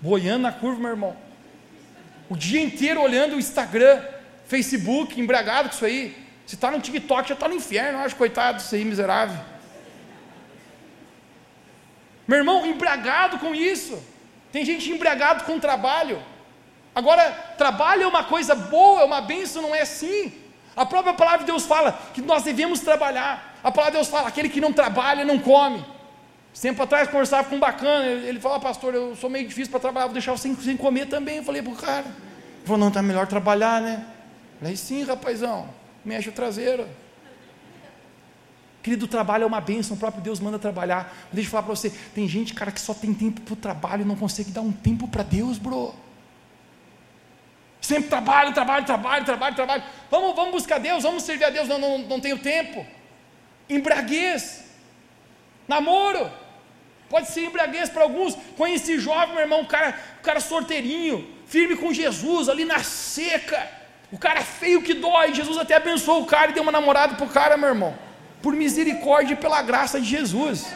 Boiando na curva, meu irmão. O dia inteiro olhando o Instagram, Facebook, embriagado com isso aí. Se está no TikTok, já está no inferno, acho, coitado disso aí, miserável. Meu irmão, embriagado com isso. Tem gente embriagado com o trabalho. Agora, trabalho é uma coisa boa, é uma bênção, não é assim. A própria palavra de Deus fala que nós devemos trabalhar. A palavra de Deus fala: aquele que não trabalha não come. Tempo atrás conversava com um bacana, ele falou: ah, pastor, eu sou meio difícil para trabalhar, vou deixar você sem, comer também. Eu falei para o cara: ele falou, não, está melhor trabalhar, né? Eu falei: sim, rapazão, mexe o traseiro. Querido, o trabalho é uma bênção, o próprio Deus manda trabalhar. Deixa eu falar para você: tem gente, cara, que só tem tempo para o trabalho e não consegue dar um tempo para Deus, bro. Sempre trabalho, trabalho, trabalho, trabalho, trabalho. Vamos, vamos buscar Deus, vamos servir a Deus. Não, não, não tenho tempo. Embraguez. Namoro. Pode ser embraguez para alguns. Conheci jovem, meu irmão, um cara, um cara sorteirinho, firme com Jesus, ali na seca. O cara feio que dói. Jesus até abençoou o cara e deu uma namorada para o cara, meu irmão. Por misericórdia e pela graça de Jesus.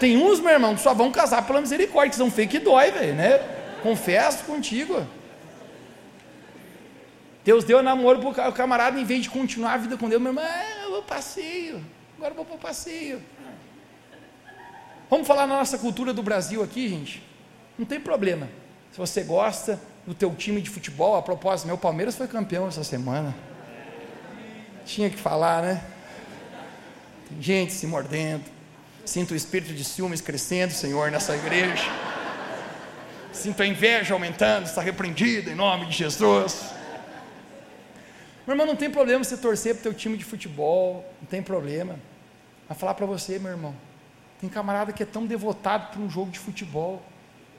Tem uns, meu irmão, que só vão casar pela misericórdia, que são feios que dói, velho, né? Confesso contigo. Deus deu namoro para o camarada, em vez de continuar a vida com Deus, meu irmão, ah, eu vou passeio, agora eu vou para o passeio. Vamos falar na nossa cultura do Brasil aqui, gente? Não tem problema. Se você gosta do teu time de futebol, a propósito, meu Palmeiras foi campeão essa semana. Tinha que falar, né? Tem gente se mordendo. Sinto o espírito de ciúmes crescendo, Senhor, nessa igreja. Sinto a inveja aumentando, está repreendido em nome de Jesus. Meu irmão, não tem problema você torcer para o teu time de futebol, não tem problema. Vai falar para você, meu irmão. Tem camarada que é tão devotado para um jogo de futebol.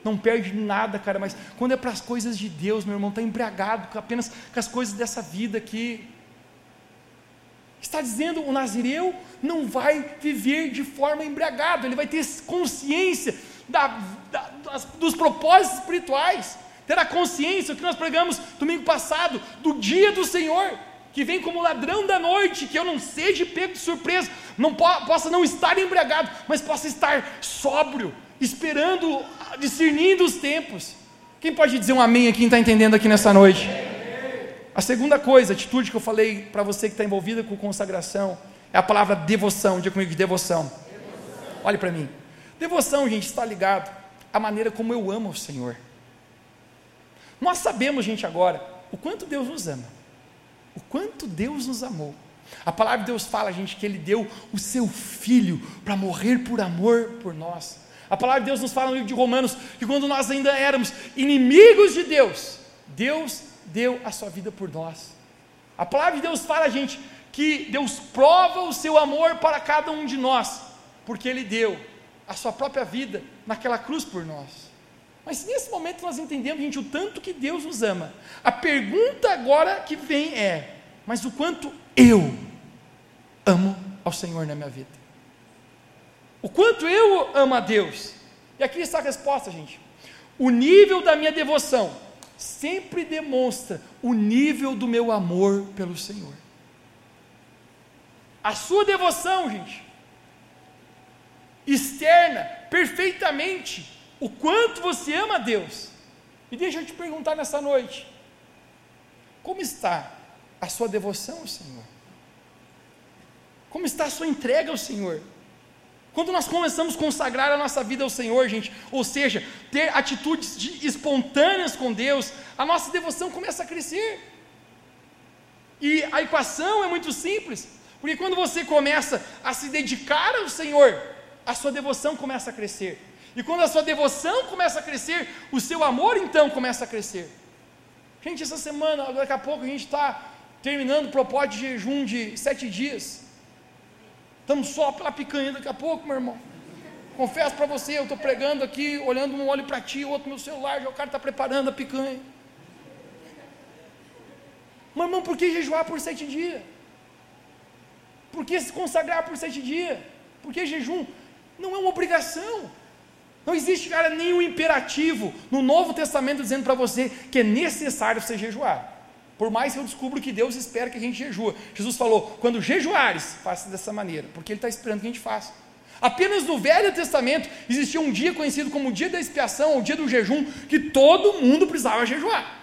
Não perde nada, cara, mas quando é para as coisas de Deus, meu irmão, está embriagado apenas com as coisas dessa vida aqui. Está dizendo o Nazireu não vai viver de forma embriagada, ele vai ter consciência da, da, das, dos propósitos espirituais ter a consciência, o que nós pregamos domingo passado, do dia do Senhor. Que vem como ladrão da noite, que eu não seja pego de surpresa, não po possa não estar embriagado, mas possa estar sóbrio, esperando, discernindo os tempos. Quem pode dizer um amém aqui, quem está entendendo aqui nessa noite? A segunda coisa, atitude que eu falei para você que está envolvida com consagração, é a palavra devoção. Diga comigo, devoção. devoção. Olhe para mim. Devoção, gente, está ligado à maneira como eu amo o Senhor. Nós sabemos, gente, agora, o quanto Deus nos ama. O quanto Deus nos amou. A palavra de Deus fala, gente, que Ele deu o seu Filho para morrer por amor por nós. A palavra de Deus nos fala no livro de Romanos que quando nós ainda éramos inimigos de Deus, Deus deu a sua vida por nós. A palavra de Deus fala, gente, que Deus prova o seu amor para cada um de nós, porque Ele deu a sua própria vida naquela cruz por nós. Mas nesse momento nós entendemos, gente, o tanto que Deus nos ama. A pergunta agora que vem é: mas o quanto eu amo ao Senhor na minha vida? O quanto eu amo a Deus? E aqui está a resposta, gente. O nível da minha devoção sempre demonstra o nível do meu amor pelo Senhor. A sua devoção, gente, externa perfeitamente o quanto você ama a Deus. E deixa eu te perguntar nessa noite: como está a sua devoção ao Senhor? Como está a sua entrega ao Senhor? Quando nós começamos a consagrar a nossa vida ao Senhor, gente, ou seja, ter atitudes de, espontâneas com Deus, a nossa devoção começa a crescer. E a equação é muito simples, porque quando você começa a se dedicar ao Senhor, a sua devoção começa a crescer. E quando a sua devoção começa a crescer, o seu amor então começa a crescer. Gente, essa semana, daqui a pouco a gente está terminando o propósito de jejum de sete dias. Estamos só pela picanha daqui a pouco, meu irmão. Confesso para você, eu estou pregando aqui, olhando um olho para ti, outro no celular, já o cara está preparando a picanha. Mas, irmão, por que jejuar por sete dias? Por que se consagrar por sete dias? Por que jejum? Não é uma obrigação. Não existe, cara, nenhum imperativo no Novo Testamento dizendo para você que é necessário você jejuar. Por mais que eu descubro que Deus espera que a gente jejua. Jesus falou: quando jejuares, faça dessa maneira, porque Ele está esperando que a gente faça. Apenas no Velho Testamento existia um dia conhecido como o dia da expiação, ou o dia do jejum, que todo mundo precisava jejuar.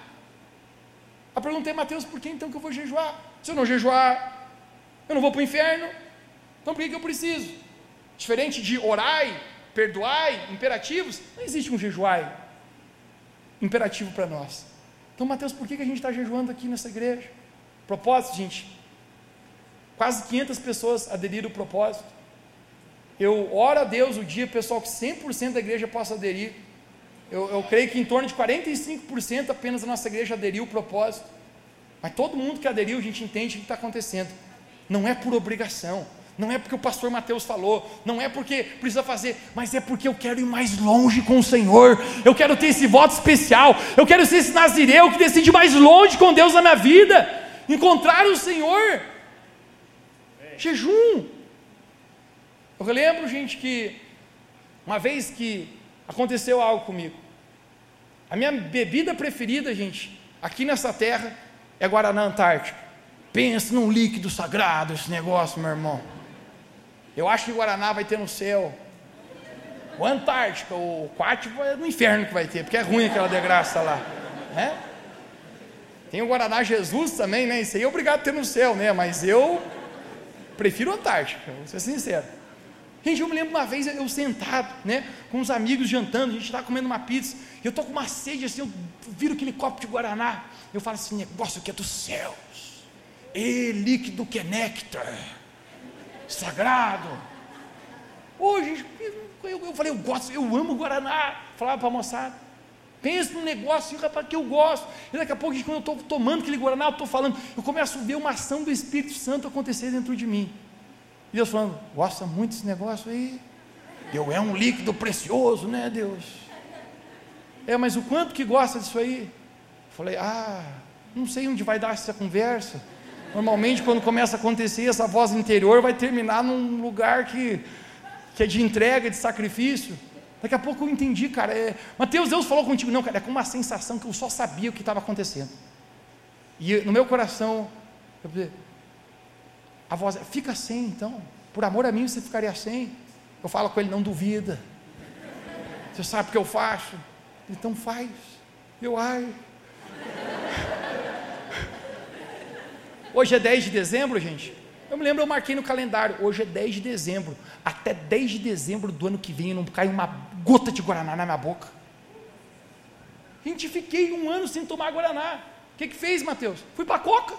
A pergunta é, Mateus, por que então que eu vou jejuar? Se eu não jejuar, eu não vou para o inferno. Então por que, que eu preciso? Diferente de orai, perdoai, imperativos, não existe um jejuai imperativo para nós. Então, Mateus, por que, a gente está jejuando aqui nessa igreja? Propósito, gente. Quase 500 pessoas aderiram ao propósito. Eu oro a Deus o dia, pessoal, que 100% da igreja possa aderir. Eu, eu, creio que em torno de 45% apenas da nossa igreja aderiu ao propósito. Mas todo mundo que aderiu, a gente entende o que está acontecendo. Não é por obrigação não é porque o pastor Mateus falou, não é porque precisa fazer, mas é porque eu quero ir mais longe com o Senhor, eu quero ter esse voto especial, eu quero ser esse nazireu que decide mais longe com Deus na minha vida, encontrar o Senhor. Jejum. Eu lembro, gente, que uma vez que aconteceu algo comigo, a minha bebida preferida, gente, aqui nessa terra, é Guaraná Antártica. Pensa num líquido sagrado esse negócio, meu irmão. Eu acho que Guaraná vai ter no céu. O Antártica, o Quático é no inferno que vai ter, porque é ruim aquela degraça lá. Né? Tem o Guaraná Jesus também, né? Isso aí é obrigado a ter no céu, né? Mas eu prefiro Antártica, vou ser sincero. Gente, eu me lembro uma vez eu sentado, né, com os amigos jantando, a gente estava comendo uma pizza, e eu estou com uma sede assim, eu viro aquele copo de Guaraná, eu falo assim, negócio que é dos céus, e líquido que é néctar sagrado. Hoje, eu, eu falei, eu gosto, eu amo Guaraná. Falava para a moçada. Pensa num negócio, rapaz, que eu gosto. E daqui a pouco, quando eu estou tomando aquele Guaraná, eu estou falando, eu começo a ver uma ação do Espírito Santo acontecer dentro de mim. E Deus falando, gosta muito desse negócio aí. Eu é um líquido precioso, né, Deus? É, mas o quanto que gosta disso aí? Eu falei, ah, não sei onde vai dar essa conversa. Normalmente, quando começa a acontecer, essa voz interior vai terminar num lugar que, que é de entrega, de sacrifício. Daqui a pouco eu entendi, cara. É... Mateus, Deus falou contigo. Não, cara, é com uma sensação que eu só sabia o que estava acontecendo. E no meu coração, Eu a voz, fica sem então. Por amor a mim você ficaria sem. Eu falo com ele, não duvida. Você sabe o que eu faço? Então faz. Eu ai. Hoje é 10 de dezembro, gente. Eu me lembro, eu marquei no calendário. Hoje é 10 de dezembro. Até 10 de dezembro do ano que vem não cai uma gota de Guaraná na minha boca. Gente, fiquei um ano sem tomar Guaraná. O que, que fez, Mateus? Fui para Coca.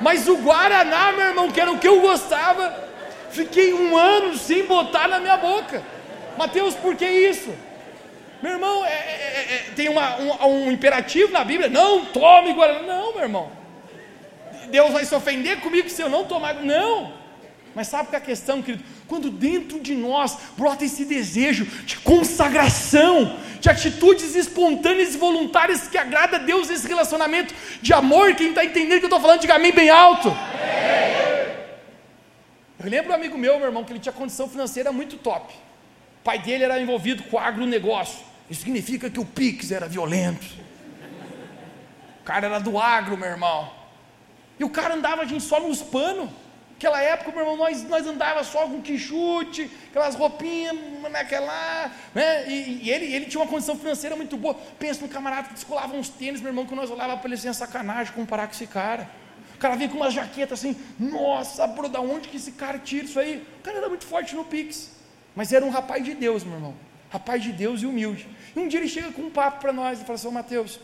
Mas o Guaraná, meu irmão, que era o que eu gostava, fiquei um ano sem botar na minha boca. Mateus, por que isso? Meu irmão, é, é, é, é tem uma, um, um, imperativo na Bíblia: não tome Guaraná. Não, meu irmão. Deus vai se ofender comigo se eu não tomar. Não. Mas sabe que a questão, querido? Quando dentro de nós brota esse desejo de consagração, de atitudes espontâneas e voluntárias que agrada a Deus esse relacionamento de amor, quem está entendendo que eu estou falando, diga amém bem alto. Eu lembro um amigo meu, meu irmão, que ele tinha condição financeira muito top. Pai dele era envolvido com agronegócio. Isso significa que o Pix era violento. O cara era do agro, meu irmão. E o cara andava, a gente, só nos panos. Aquela época, meu irmão, nós, nós andava só com quichute, aquelas roupinhas, naquela, né? E, e, ele, ele tinha uma condição financeira muito boa. Pensa no camarada que descolava uns tênis, meu irmão, que nós olhava para ele assim, sacanagem comparar com esse cara. O cara vinha com uma jaqueta assim, nossa, bro, da onde que esse cara tira isso aí? O cara era muito forte no Pix, mas era um rapaz de Deus, meu irmão. Rapaz de Deus e humilde. E um dia ele chega com um papo para nós e fala assim, Mateus,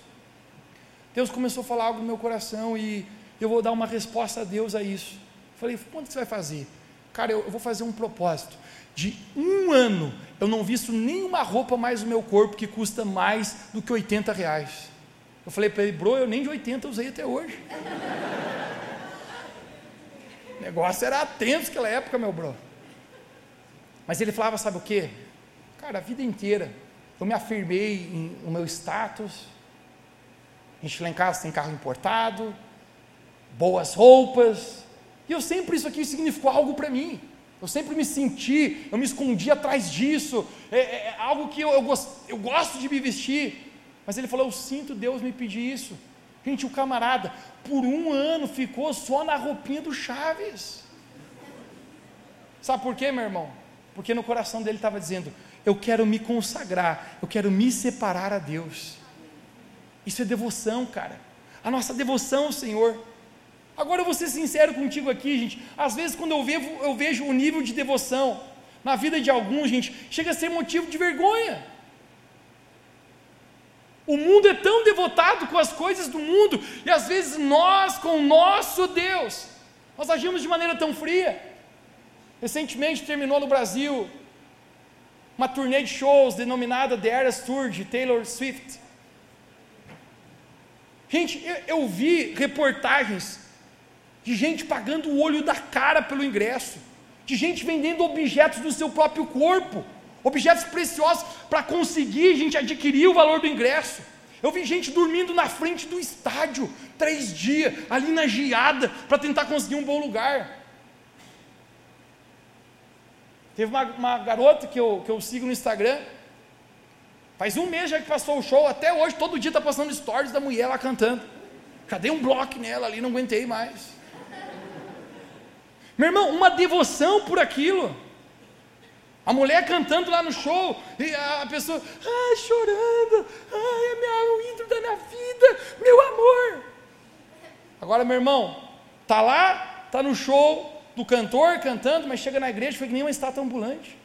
Deus começou a falar algo no meu coração e eu vou dar uma resposta a Deus a isso. Falei, quanto você vai fazer? Cara, eu, eu vou fazer um propósito. De um ano eu não visto nenhuma roupa mais no meu corpo que custa mais do que 80 reais. Eu falei para ele, bro, eu nem de 80 usei até hoje. o negócio era tenso naquela época, meu bro. Mas ele falava, sabe o que? Cara, a vida inteira eu me afirmei em, no meu status. A gente lá em casa tem carro importado, boas roupas, e eu sempre, isso aqui significou algo para mim. Eu sempre me senti, eu me escondi atrás disso. É, é, é algo que eu, eu, gost, eu gosto de me vestir. Mas ele falou: Eu sinto Deus me pedir isso. Gente, o camarada, por um ano ficou só na roupinha do Chaves. Sabe por quê, meu irmão? Porque no coração dele estava dizendo: Eu quero me consagrar, eu quero me separar a Deus. Isso é devoção, cara. A nossa devoção ao Senhor. Agora eu vou ser sincero contigo aqui, gente. Às vezes, quando eu vejo, eu vejo o nível de devoção na vida de alguns, gente, chega a ser motivo de vergonha. O mundo é tão devotado com as coisas do mundo, e às vezes nós, com o nosso Deus, nós agimos de maneira tão fria. Recentemente terminou no Brasil uma turnê de shows denominada The Eras Tour de Taylor Swift. Gente, eu, eu vi reportagens de gente pagando o olho da cara pelo ingresso, de gente vendendo objetos do seu próprio corpo, objetos preciosos para conseguir gente adquirir o valor do ingresso. Eu vi gente dormindo na frente do estádio três dias, ali na geada, para tentar conseguir um bom lugar. Teve uma, uma, garota que eu, que eu sigo no Instagram, faz um mês já que passou o show, até hoje, todo dia está passando stories da mulher lá cantando. Dei um bloco nela ali, não aguentei mais. Meu irmão, uma devoção por aquilo. A mulher cantando lá no show, e a pessoa, ai, chorando, ai, é meu, o ídolo da minha vida, meu amor. Agora, meu irmão, tá lá, tá no show do cantor cantando, mas chega na igreja foi que nem uma estátua ambulante.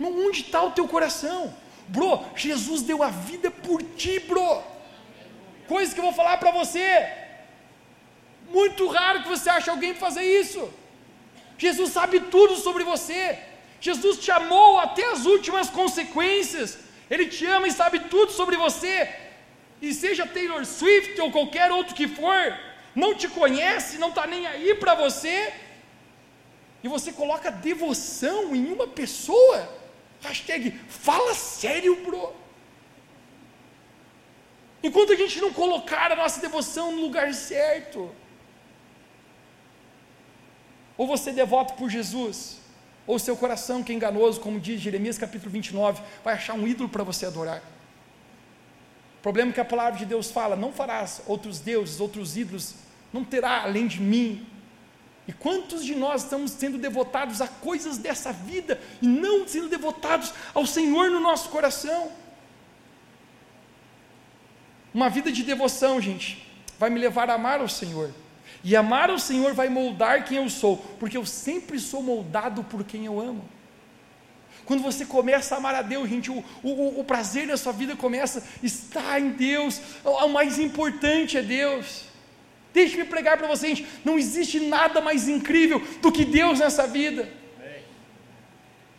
Onde está o teu coração? Bro, Jesus deu a vida por ti, bro. Coisa que eu vou falar para você. Muito raro que você ache alguém fazer isso. Jesus sabe tudo sobre você. Jesus te amou até as últimas consequências. Ele te ama e sabe tudo sobre você. E seja Taylor Swift ou qualquer outro que for, não te conhece, não está nem aí para você. E você coloca devoção em uma pessoa. Hashtag fala sério, bro. Enquanto a gente não colocar a nossa devoção no lugar certo, ou você é devoto por Jesus, ou seu coração que é enganoso, como diz Jeremias capítulo 29, vai achar um ídolo para você adorar. O problema é que a palavra de Deus fala: não farás outros deuses, outros ídolos, não terá além de mim. E quantos de nós estamos sendo devotados a coisas dessa vida e não sendo devotados ao Senhor no nosso coração? Uma vida de devoção, gente, vai me levar a amar o Senhor. E amar o Senhor vai moldar quem eu sou, porque eu sempre sou moldado por quem eu amo. Quando você começa a amar a Deus, gente, o, o, o prazer da sua vida começa a estar em Deus, o mais importante é Deus. Deixe-me pregar para você, gente, não existe nada mais incrível do que Deus nessa vida.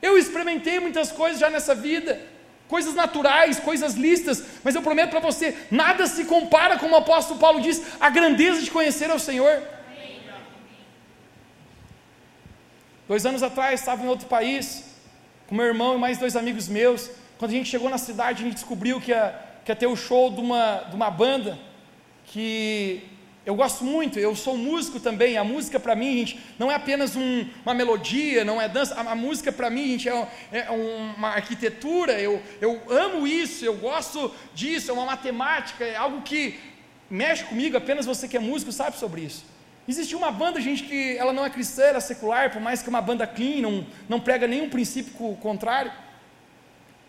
Eu experimentei muitas coisas já nessa vida, coisas naturais, coisas listas, mas eu prometo para você, nada se compara, como o apóstolo Paulo diz, a grandeza de conhecer ao Senhor. Dois anos atrás, estava em outro país, com meu irmão e mais dois amigos meus. Quando a gente chegou na cidade, a gente descobriu que ia, que ia ter o show de uma, de uma banda que eu gosto muito, eu sou músico também. A música para mim, gente, não é apenas um, uma melodia, não é dança. A, a música para mim, gente, é, é, uma arquitetura. Eu, eu amo isso, eu gosto disso, é uma matemática, é algo que mexe comigo. Apenas você que é músico sabe sobre isso. Existia uma banda, gente, que ela não é cristã, ela é secular, por mais que uma banda clean, não, não prega nenhum princípio contrário.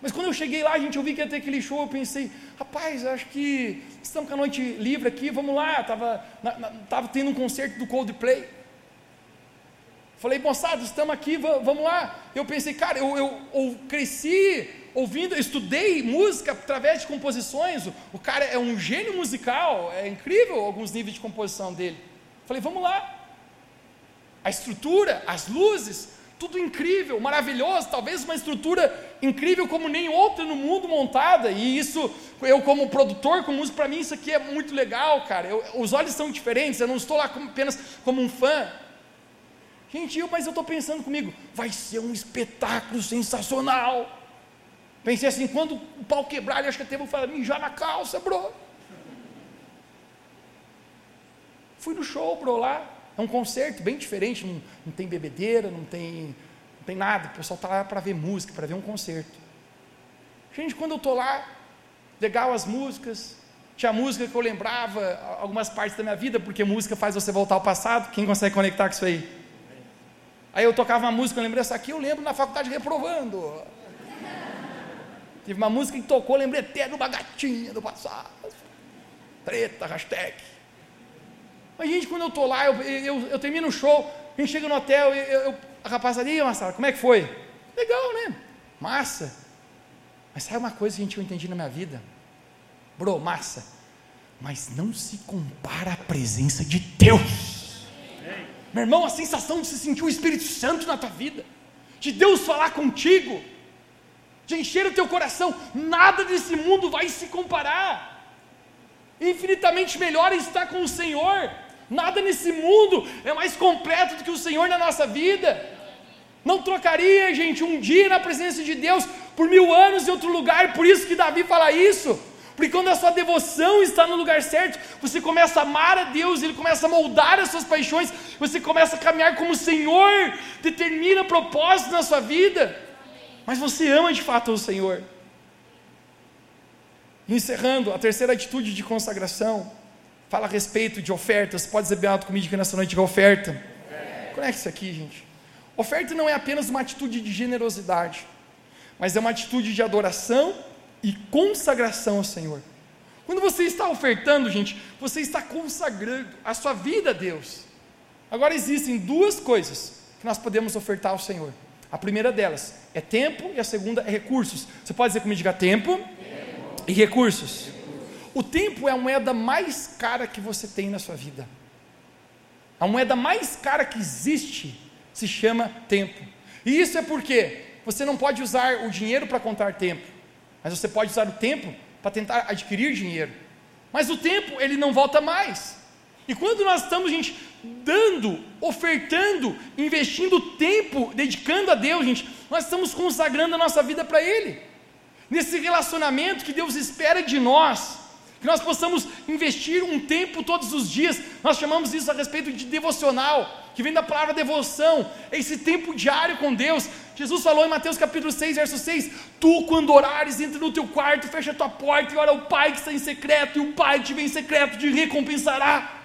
Mas quando eu cheguei lá, gente, eu vi que ia ter aquele show, eu pensei, rapaz, acho que estamos com a noite livre aqui, vamos lá. Estava tava tendo um concerto do Coldplay. Falei, moçada, estamos aqui, vamos lá. Eu pensei, cara, eu, eu, eu cresci ouvindo, eu estudei música através de composições. O, o cara é um gênio musical, é incrível alguns níveis de composição dele. Falei, vamos lá. A estrutura, as luzes, tudo incrível, maravilhoso, talvez uma estrutura incrível como nem outra no mundo montada, e isso, eu como produtor, como músico, para mim isso aqui é muito legal, cara, eu, os olhos são diferentes, eu não estou lá como, apenas como um fã, gente, eu, mas eu estou pensando comigo, vai ser um espetáculo sensacional, pensei assim, quando o pau quebrar, ele acho que até vou falar, mijar na calça, bro, fui no show, bro, lá, é um concerto bem diferente, não, não tem bebedeira, não tem, não tem nada. O pessoal está lá para ver música, para ver um concerto. Gente, quando eu estou lá, legal as músicas. Tinha música que eu lembrava algumas partes da minha vida, porque música faz você voltar ao passado. Quem consegue conectar com isso aí? Aí eu tocava uma música, eu lembrei essa aqui, eu lembro na faculdade reprovando. Tive uma música que tocou, lembrei até de uma gatinha do passado. Treta, hashtag. Mas, gente, quando eu estou lá, eu, eu, eu, termino o show, a gente chega no hotel, eu, eu, a rapaziada, Marcelo, como é que foi? Legal, né? Massa. Mas sabe uma coisa que a gente eu entendi na minha vida? Bro, massa. Mas não se compara à presença de Deus. Meu irmão, a sensação de se sentir o Espírito Santo na tua vida, de Deus falar contigo, de encher o teu coração, nada desse mundo vai se comparar. Infinitamente melhor estar com o Senhor. Nada nesse mundo é mais completo do que o Senhor na nossa vida. Não trocaria, gente, um dia na presença de Deus por mil anos em outro lugar. Por isso que Davi fala isso. Porque quando a sua devoção está no lugar certo, você começa a amar a Deus, Ele começa a moldar as suas paixões, você começa a caminhar como o Senhor determina propósito na sua vida. Mas você ama de fato o Senhor. Encerrando, a terceira atitude de consagração fala a respeito de ofertas. Pode dizer bem alto comigo que nessa noite é oferta. É. Conecte-se aqui, gente. Oferta não é apenas uma atitude de generosidade, mas é uma atitude de adoração e consagração ao Senhor. Quando você está ofertando, gente, você está consagrando a sua vida a Deus. Agora existem duas coisas que nós podemos ofertar ao Senhor. A primeira delas é tempo e a segunda é recursos. Você pode dizer comigo, diga tempo, tempo. e recursos. O tempo é a moeda mais cara que você tem na sua vida. A moeda mais cara que existe se chama tempo. E isso é porque você não pode usar o dinheiro para contar tempo, mas você pode usar o tempo para tentar adquirir dinheiro. Mas o tempo, ele não volta mais. E quando nós estamos, gente, dando, ofertando, investindo tempo, dedicando a Deus, gente, nós estamos consagrando a nossa vida para Ele. Nesse relacionamento que Deus espera de nós, que nós possamos investir um tempo todos os dias, nós chamamos isso a respeito de devocional, que vem da palavra devoção, esse tempo diário com Deus. Jesus falou em Mateus capítulo 6, verso 6: Tu, quando orares, entra no teu quarto, fecha a tua porta e ora ao Pai que está em secreto, e o Pai que vem em secreto te recompensará.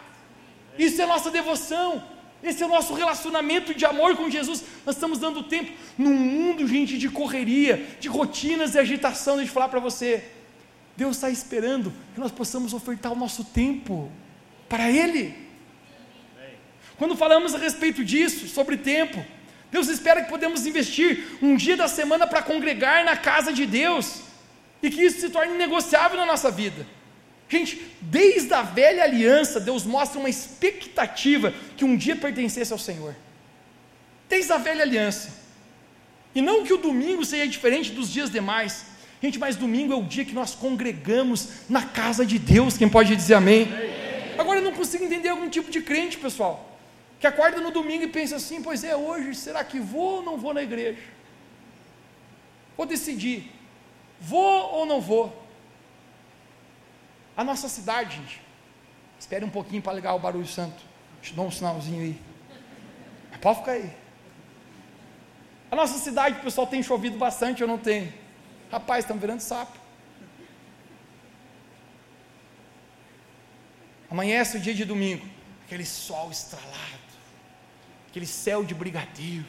Isso é nossa devoção. Esse é o nosso relacionamento de amor com Jesus. Nós estamos dando tempo num mundo, gente, de correria, de rotinas e agitação. Deixa eu falar para você. Deus está esperando que nós possamos ofertar o nosso tempo para Ele. Quando falamos a respeito disso, sobre tempo, Deus espera que podemos investir um dia da semana para congregar na casa de Deus e que isso se torne negociável na nossa vida. Gente, desde a velha aliança, Deus mostra uma expectativa que um dia pertencesse ao Senhor. Desde a velha aliança. E não que o domingo seja diferente dos dias demais. Gente, mas domingo é o dia que nós congregamos na casa de Deus. Quem pode dizer amém? Agora eu não consigo entender algum tipo de crente, pessoal, que acorda no domingo e pensa assim: pois é, hoje será que vou ou não vou na igreja? Vou decidir, vou ou não vou? A nossa cidade, gente, espere um pouquinho para ligar o barulho santo. Te dou um sinalzinho aí. Mas pode ficar aí. A nossa cidade, pessoal tem chovido bastante, eu não tenho. Rapaz, estão virando sapo. Amanhece o dia de domingo, aquele sol estralado, aquele céu de brigadeiro.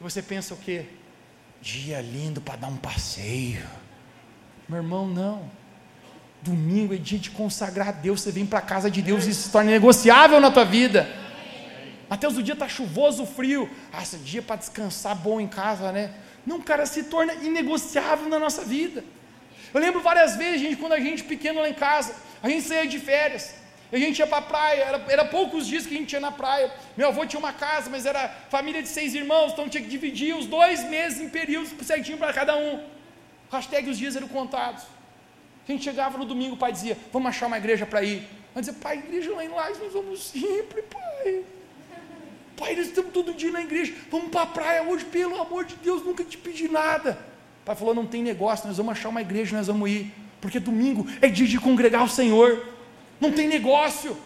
E você pensa o quê? Dia lindo para dar um passeio. Meu irmão, não. Domingo é dia de consagrar a Deus. Você vem para a casa de Deus e isso se torna negociável na tua vida. Mateus, o dia está chuvoso, frio. Ah, esse dia para descansar bom em casa, né? Não, cara, se torna inegociável na nossa vida. Eu lembro várias vezes, gente, quando a gente pequeno lá em casa, a gente saía de férias, a gente ia para a praia, era, era, poucos dias que a gente ia na praia. Meu avô tinha uma casa, mas era família de seis irmãos, então tinha que dividir os dois meses em períodos certinho para cada um. Hashtag os dias eram contados. A gente chegava no domingo, o pai dizia, vamos achar uma igreja para ir. Mas dizia, pai, igreja lá em Lages, nós vamos sempre, pai. Pai, nós estamos todo dia na igreja, vamos para a praia hoje, pelo amor de Deus, nunca te pedi nada. O pai falou: não tem negócio, nós vamos achar uma igreja, nós vamos ir, porque domingo é dia de congregar o Senhor, não tem negócio,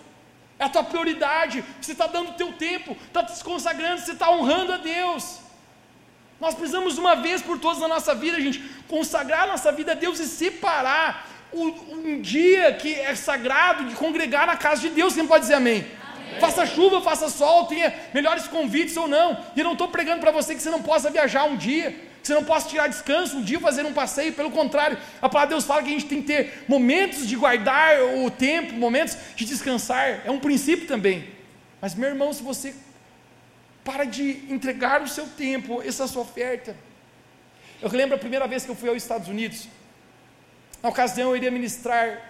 é a tua prioridade, você está dando o teu tempo, está te consagrando, você está honrando a Deus. Nós precisamos uma vez por todas na nossa vida, gente, consagrar a nossa vida a Deus e separar um dia que é sagrado de congregar na casa de Deus. Quem pode dizer amém? Faça chuva, faça sol, tenha melhores convites ou não. E eu não estou pregando para você que você não possa viajar um dia, que você não possa tirar descanso um dia, fazer um passeio. Pelo contrário, a palavra de Deus fala que a gente tem que ter momentos de guardar o tempo, momentos de descansar. É um princípio também. Mas, meu irmão, se você para de entregar o seu tempo, essa sua oferta. Eu lembro a primeira vez que eu fui aos Estados Unidos. Na ocasião, eu iria ministrar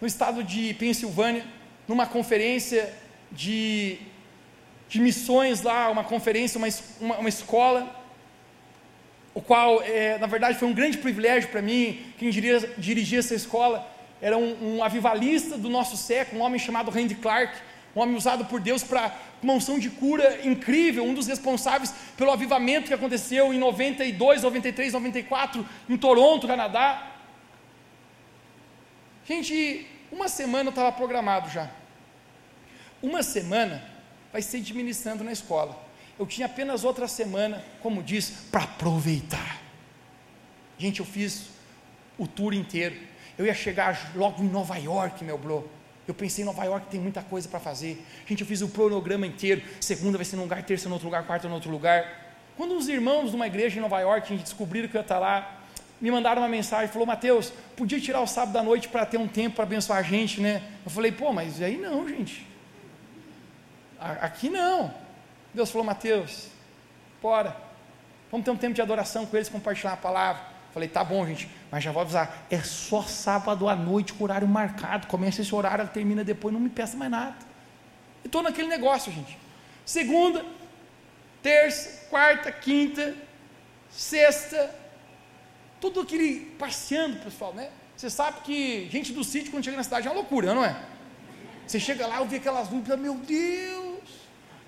no estado de Pensilvânia, numa conferência de, de missões lá, uma conferência, uma, uma, uma escola, o qual, é, na verdade, foi um grande privilégio para mim. Quem dirigia, dirigia, essa escola era um, um, avivalista do nosso século, um homem chamado Randy Clark, um homem usado por Deus para uma unção de cura incrível, um dos responsáveis pelo avivamento que aconteceu em 92, 93, 94, em Toronto, Canadá. Gente, uma semana estava programado já. Uma semana vai ser administrando na escola. Eu tinha apenas outra semana, como diz, para aproveitar. Gente, eu fiz o tour inteiro. Eu ia chegar logo em Nova York, meu bro. Eu pensei Nova York tem muita coisa para fazer. Gente, eu fiz o cronograma inteiro. Segunda vai ser num lugar, terça em outro lugar, quarta em outro lugar. Quando os irmãos de uma igreja em Nova York descobriram que eu ia estar lá, me mandaram uma mensagem, falou, Mateus, podia tirar o sábado da noite para ter um tempo para abençoar a gente, né? Eu falei, pô, mas aí não, gente. Aqui não. Deus falou, Mateus, bora. Vamos ter um tempo de adoração com eles, compartilhar a palavra. Falei, tá bom, gente, mas já vou avisar, é só sábado à noite com horário marcado. Começa esse horário, termina depois, não me peça mais nada. E estou naquele negócio, gente. Segunda, terça, quarta, quinta, sexta, tudo aquele passeando, pessoal, né? Você sabe que gente do sítio, quando chega na cidade, é uma loucura, não é? Você chega lá, eu vi aquelas luzes, meu Deus,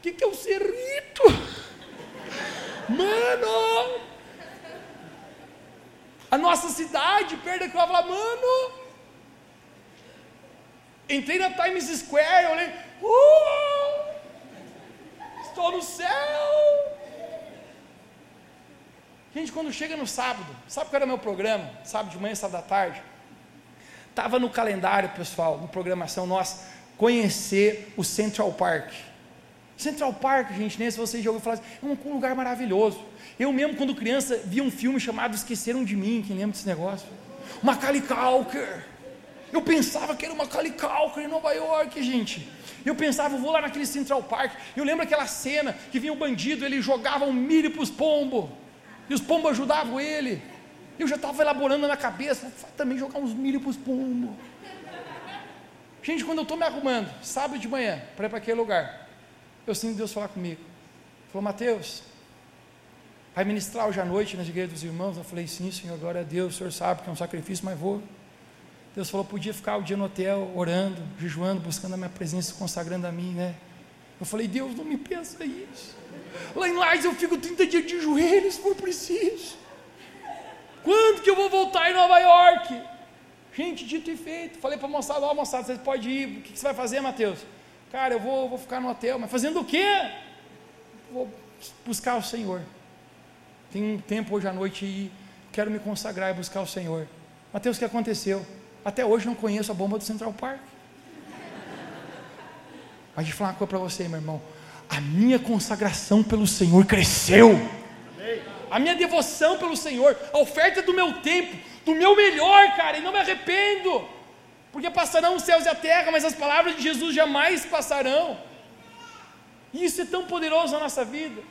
o que, que é o cerrito? Mano! A nossa cidade, perda que eu falar, mano, Entrei na Times Square, eu olhei, uh, estou no céu. Gente, quando chega no sábado, sabe qual era o meu programa? Sábado de manhã, sábado da tarde. Estava no calendário, pessoal, no programação nossa, conhecer o Central Park. Central Park, gente, nem se vocês já ouviram falar, é um lugar maravilhoso. Eu mesmo, quando criança, vi um filme chamado Esqueceram de Mim, quem lembra desse negócio? Macaulay Culkin. Eu pensava que era uma Macaulay em Nova York, gente. Eu pensava, vou lá naquele Central Park. Eu lembro aquela cena que vinha um bandido, ele jogava um milho para os pombos. E os pombos ajudavam ele. Eu já estava elaborando na cabeça, vou também jogar uns milho para os pombos. Gente, quando eu estou me arrumando, sábado de manhã, para ir para aquele lugar, eu sinto Deus falar comigo. Falou, Mateus, vai ministrar hoje à noite nas igrejas dos irmãos? Eu falei, sim, Senhor, glória a Deus, o Senhor sabe que é um sacrifício, mas vou. Deus falou, podia ficar o dia no hotel, orando, jejuando, buscando a minha presença, consagrando a mim, né? Eu falei, Deus, não me pensa isso. Lá em Lages eu fico 30 dias de joelhos, for preciso. Quando que eu vou voltar em Nova York? Gente, dito e feito. Falei para a moçada, ó moçada, você pode ir. O que, que você vai fazer, Mateus? Cara, eu vou, vou ficar no hotel. Mas fazendo o quê? Vou buscar o Senhor. Tem um tempo hoje à noite e quero me consagrar e buscar o Senhor. Mateus, o que aconteceu? Até hoje não conheço a bomba do Central Park. Mas eu falar uma coisa para você, meu irmão. A minha consagração pelo Senhor cresceu a minha devoção pelo Senhor, a oferta do meu tempo, do meu melhor, cara, e não me arrependo, porque passarão os céus e a terra, mas as palavras de Jesus jamais passarão. E isso é tão poderoso na nossa vida.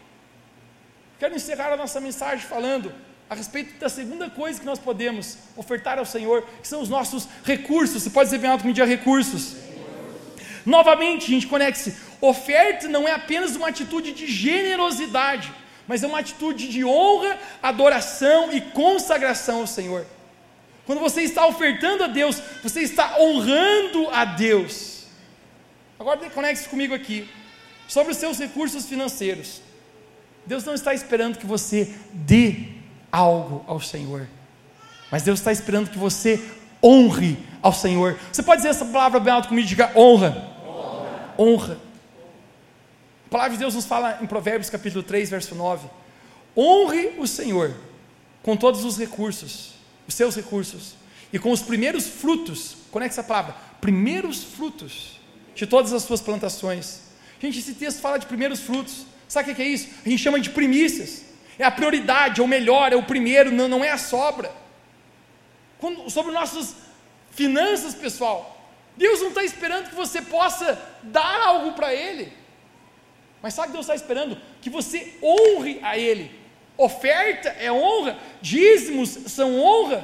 Quero encerrar a nossa mensagem falando a respeito da segunda coisa que nós podemos ofertar ao Senhor, que são os nossos recursos. Você pode dizer bem alto comigo, recursos. Novamente, gente, conecte-se. Oferta não é apenas uma atitude de generosidade, mas é uma atitude de honra, adoração e consagração ao Senhor. Quando você está ofertando a Deus, você está honrando a Deus. Agora conecte-se comigo aqui sobre os seus recursos financeiros. Deus não está esperando que você dê algo ao Senhor, mas Deus está esperando que você honre ao Senhor. Você pode dizer essa palavra bem alto comigo, diga honra. Honra. honra. A palavra de Deus nos fala em Provérbios capítulo 3, verso 9: Honre o Senhor com todos os recursos, os seus recursos, e com os primeiros frutos, conecta essa palavra, primeiros frutos de todas as suas plantações. Gente, esse texto fala de primeiros frutos. Sabe o que é isso? A gente chama de primícias. É a prioridade, é o melhor, é o primeiro, não, não é a sobra. Quando, sobre nossas finanças, pessoal, Deus não está esperando que você possa dar algo para Ele. Mas sabe que Deus está esperando? Que você honre a Ele. Oferta é honra, dízimos são honra.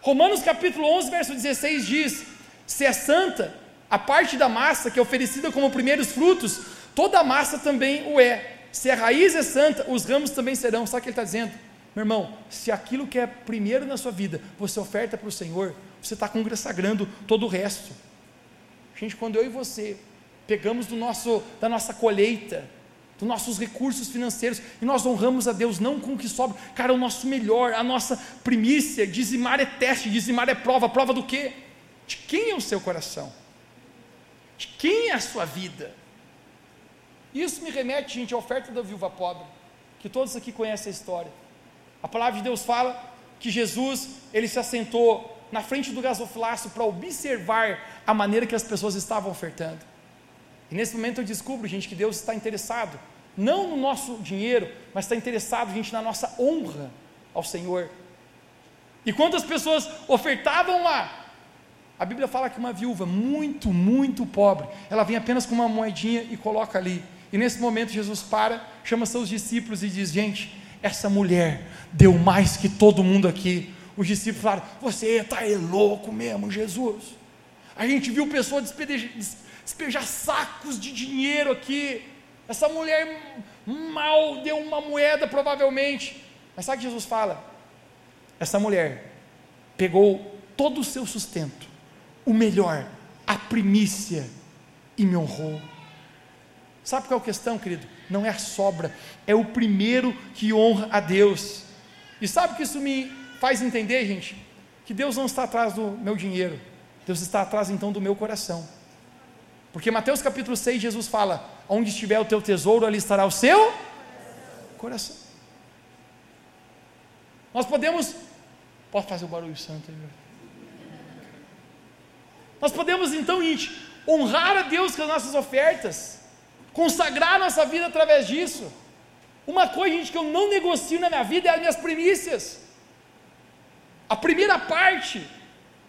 Romanos capítulo 11, verso 16 diz: Se é santa, a parte da massa que é oferecida como primeiros frutos, toda a massa também o é. Se a raiz é santa, os ramos também serão. Sabe o que ele está dizendo? Meu irmão, se aquilo que é primeiro na sua vida você oferta para o Senhor, você está consagrando todo o resto. Gente, quando eu e você pegamos do nosso, da nossa colheita, dos nossos recursos financeiros, e nós honramos a Deus não com o que sobra, cara, o nosso melhor, a nossa primícia, dizimar é teste, dizimar é prova, prova do quê? De quem é o seu coração? De quem é a sua vida? Isso me remete, gente, à oferta da viúva pobre, que todos aqui conhecem a história. A palavra de Deus fala que Jesus, ele se assentou na frente do gasofilácio para observar a maneira que as pessoas estavam ofertando. E nesse momento eu descubro, gente, que Deus está interessado, não no nosso dinheiro, mas está interessado, gente, na nossa honra ao Senhor. E quando as pessoas ofertavam lá, a Bíblia fala que uma viúva muito, muito pobre, ela vem apenas com uma moedinha e coloca ali. E nesse momento Jesus para, chama seus discípulos e diz: Gente, essa mulher deu mais que todo mundo aqui. Os discípulos falaram: Você está louco mesmo, Jesus. A gente viu pessoas despejar sacos de dinheiro aqui. Essa mulher mal deu uma moeda, provavelmente. Mas sabe o que Jesus fala? Essa mulher pegou todo o seu sustento, o melhor, a primícia, e me honrou. Sabe qual é a questão, querido? Não é a sobra, é o primeiro que honra a Deus. E sabe o que isso me faz entender, gente? Que Deus não está atrás do meu dinheiro, Deus está atrás então do meu coração. Porque Mateus capítulo 6, Jesus fala: Onde estiver o teu tesouro, ali estará o seu coração. Nós podemos. Posso fazer o barulho santo aí? Nós podemos então, gente, honrar a Deus com as nossas ofertas, consagrar nossa vida através disso. Uma coisa, gente, que eu não negocio na minha vida é as minhas primícias. A primeira parte,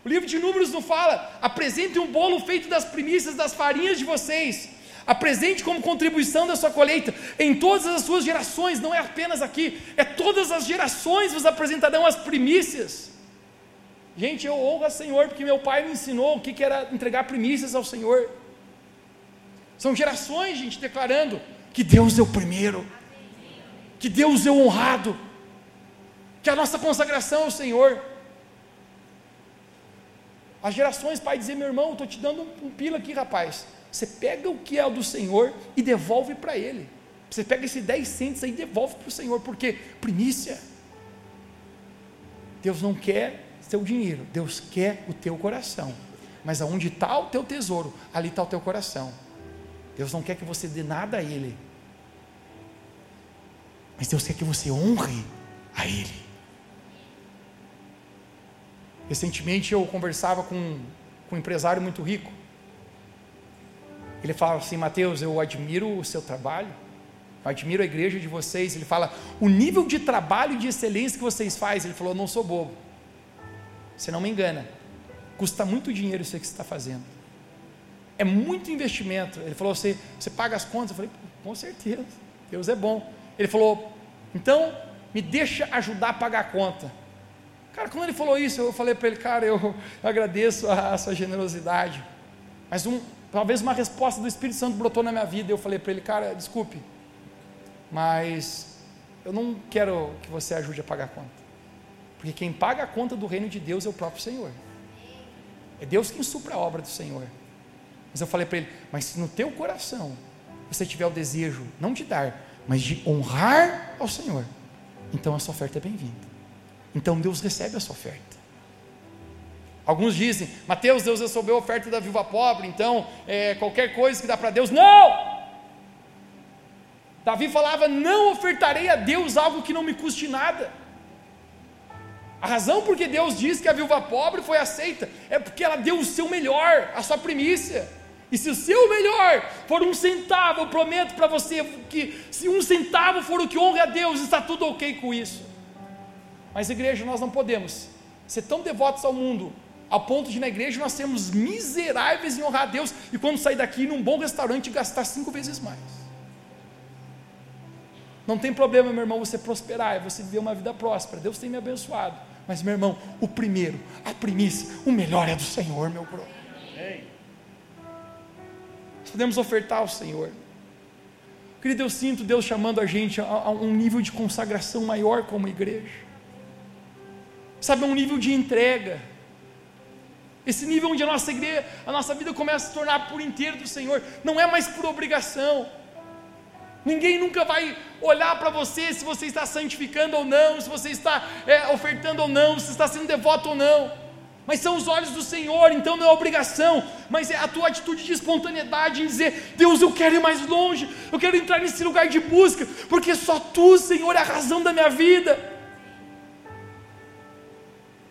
o livro de Números não fala, apresente um bolo feito das primícias das farinhas de vocês. Apresente como contribuição da sua colheita em todas as suas gerações, não é apenas aqui, é todas as gerações vos apresentarão as primícias. Gente, eu honro a Senhor porque meu pai me ensinou o que, que era entregar primícias ao Senhor. São gerações, gente, declarando que Deus é o primeiro que Deus é honrado, que a nossa consagração ao Senhor. As gerações, pai, dizer, meu irmão, estou te dando um, pila aqui, rapaz. Você pega o que é do Senhor e devolve para Ele. Você pega esse 10 centos aí e devolve para o Senhor, porque primícia. Deus não quer seu dinheiro, Deus quer o teu coração. Mas aonde está o teu tesouro, ali está o teu coração. Deus não quer que você dê nada a Ele, mas Deus quer que você honre a Ele. Recentemente eu conversava com, com um empresário muito rico. Ele falava assim: Mateus, eu admiro o seu trabalho, eu admiro a igreja de vocês. Ele fala: o nível de trabalho e de excelência que vocês fazem. Ele falou: não sou bobo, você não me engana, custa muito dinheiro isso que você está fazendo, é muito investimento. Ele falou: você, você paga as contas? Eu falei: com certeza, Deus é bom. Ele falou: então me deixa ajudar a pagar a conta. Cara, quando ele falou isso, eu falei para ele, cara, eu, agradeço a, a, sua generosidade. Mas um, talvez uma resposta do Espírito Santo brotou na minha vida. Eu falei para ele, cara, desculpe, mas eu não quero que você ajude a pagar a conta. Porque quem paga a conta do reino de Deus é o próprio Senhor. É Deus quem supra a obra do Senhor. Mas eu falei para ele, mas se no teu coração você tiver o desejo, não de dar, mas de honrar ao Senhor, então a sua oferta é bem-vinda. Então Deus recebe a sua oferta. Alguns dizem, Mateus, Deus recebeu a oferta da viúva pobre, então é, qualquer coisa que dá para Deus, não! Davi falava: Não ofertarei a Deus algo que não me custe nada. A razão por que Deus diz que a viúva pobre foi aceita é porque ela deu o seu melhor, a sua primícia. E se o seu melhor for um centavo, eu prometo para você que se um centavo for o que honre a Deus, está tudo ok com isso. Mas igreja, nós não podemos ser tão devotos ao mundo, a ponto de na igreja nós sermos miseráveis em honrar a Deus e quando sair daqui num bom restaurante gastar cinco vezes mais. Não tem problema, meu irmão, você prosperar, você viver uma vida próspera. Deus tem me abençoado. Mas, meu irmão, o primeiro, a primícia, o melhor é do Senhor, meu brother. Nós podemos ofertar ao Senhor. Querido, eu sinto Deus chamando a gente a, a um nível de consagração maior como igreja. Sabe, a um nível de entrega. Esse nível onde a nossa igreja, a nossa vida começa a se tornar por inteiro do Senhor, não é mais por obrigação. Ninguém nunca vai olhar para você se você está santificando ou não, se você está é, ofertando ou não, se está sendo devoto ou não mas são os olhos do Senhor, então não é obrigação, mas é a tua atitude de espontaneidade em dizer: Deus, eu quero ir mais longe, eu quero entrar nesse lugar de busca, porque só tu, Senhor, é a razão da minha vida.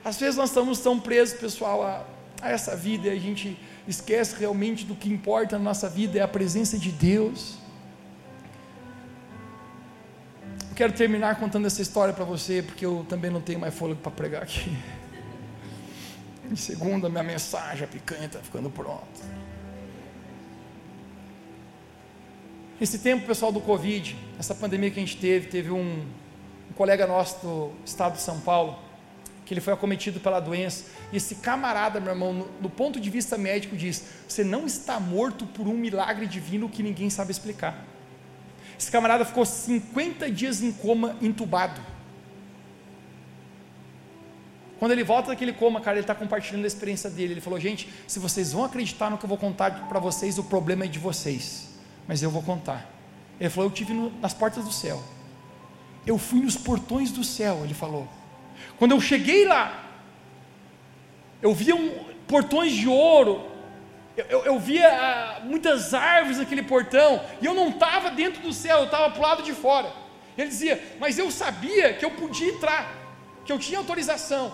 Às vezes nós estamos tão presos, pessoal, a, a essa vida e a gente esquece realmente do que importa na nossa vida é a presença de Deus. quero terminar contando essa história para você, porque eu também não tenho mais fôlego para pregar aqui. Em segunda, minha mensagem, a picanha está ficando pronta. Esse tempo, pessoal, do Covid, essa pandemia que a gente teve, teve um, um colega nosso do estado de São Paulo, que ele foi acometido pela doença, e esse camarada, meu irmão, no, no ponto de vista médico, diz: Você não está morto por um milagre divino que ninguém sabe explicar. Esse camarada ficou 50 dias em coma, entubado. Quando ele volta daquele coma, cara, ele está compartilhando a experiência dele. Ele falou: Gente, se vocês vão acreditar no que eu vou contar para vocês, o problema é de vocês, mas eu vou contar. Ele falou: Eu tive nas portas do céu, eu fui nos portões do céu. Ele falou: Quando eu cheguei lá, eu via um, portões de ouro, Eu, eu, eu via ah, muitas árvores naquele portão, e eu não estava dentro do céu, eu estava para o lado de fora. Ele dizia, mas eu sabia que eu podia entrar, que eu tinha autorização.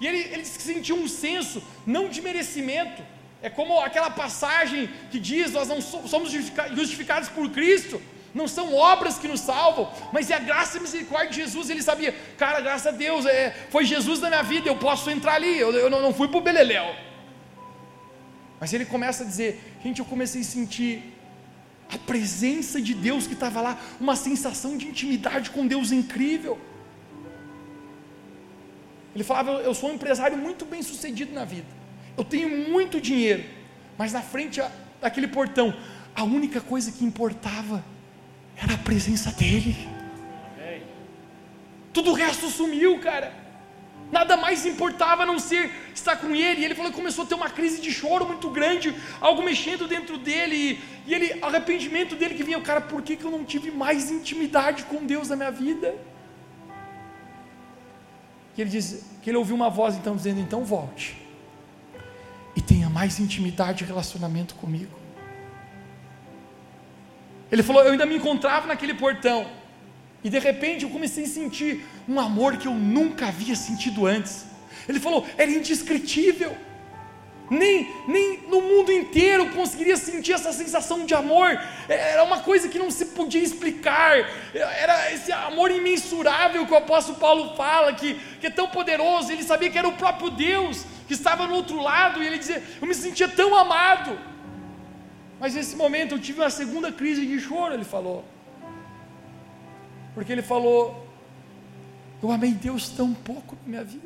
E ele, ele sentiu um senso, não de merecimento, é como aquela passagem que diz: Nós não somos justificados por Cristo, não são obras que nos salvam, mas é a graça e a misericórdia de Jesus. Ele sabia, cara, graças a Deus, é, foi Jesus na minha vida, eu posso entrar ali, eu, eu não fui para o Beleléu. Mas ele começa a dizer: gente, eu comecei a sentir a presença de Deus que estava lá, uma sensação de intimidade com Deus incrível. Ele falava: eu sou um empresário muito bem sucedido na vida eu tenho muito dinheiro, mas na frente daquele portão, a única coisa que importava era a presença dele. Tudo o resto sumiu, cara. Nada mais importava a não ser estar com ele. E ele falou que começou a ter uma crise de choro muito grande, algo mexendo dentro dele. E, ele, arrependimento dele que vinha, cara, por que, que eu não tive mais intimidade com Deus na minha vida? E ele diz que ele ouviu uma voz então dizendo: então volte e tenha mais intimidade e relacionamento comigo. Ele falou: Eu ainda me encontrava naquele portão, e de repente eu comecei a sentir um amor que eu nunca havia sentido antes. Ele falou: Era indescritível. Nem, nem no mundo inteiro conseguiria sentir essa sensação de amor, era uma coisa que não se podia explicar, era esse amor imensurável que o apóstolo Paulo fala, que, que é tão poderoso, ele sabia que era o próprio Deus, que estava no outro lado, e ele dizia: Eu me sentia tão amado. Mas nesse momento eu tive uma segunda crise de choro, ele falou. Porque ele falou: Eu amei Deus tão pouco na minha vida.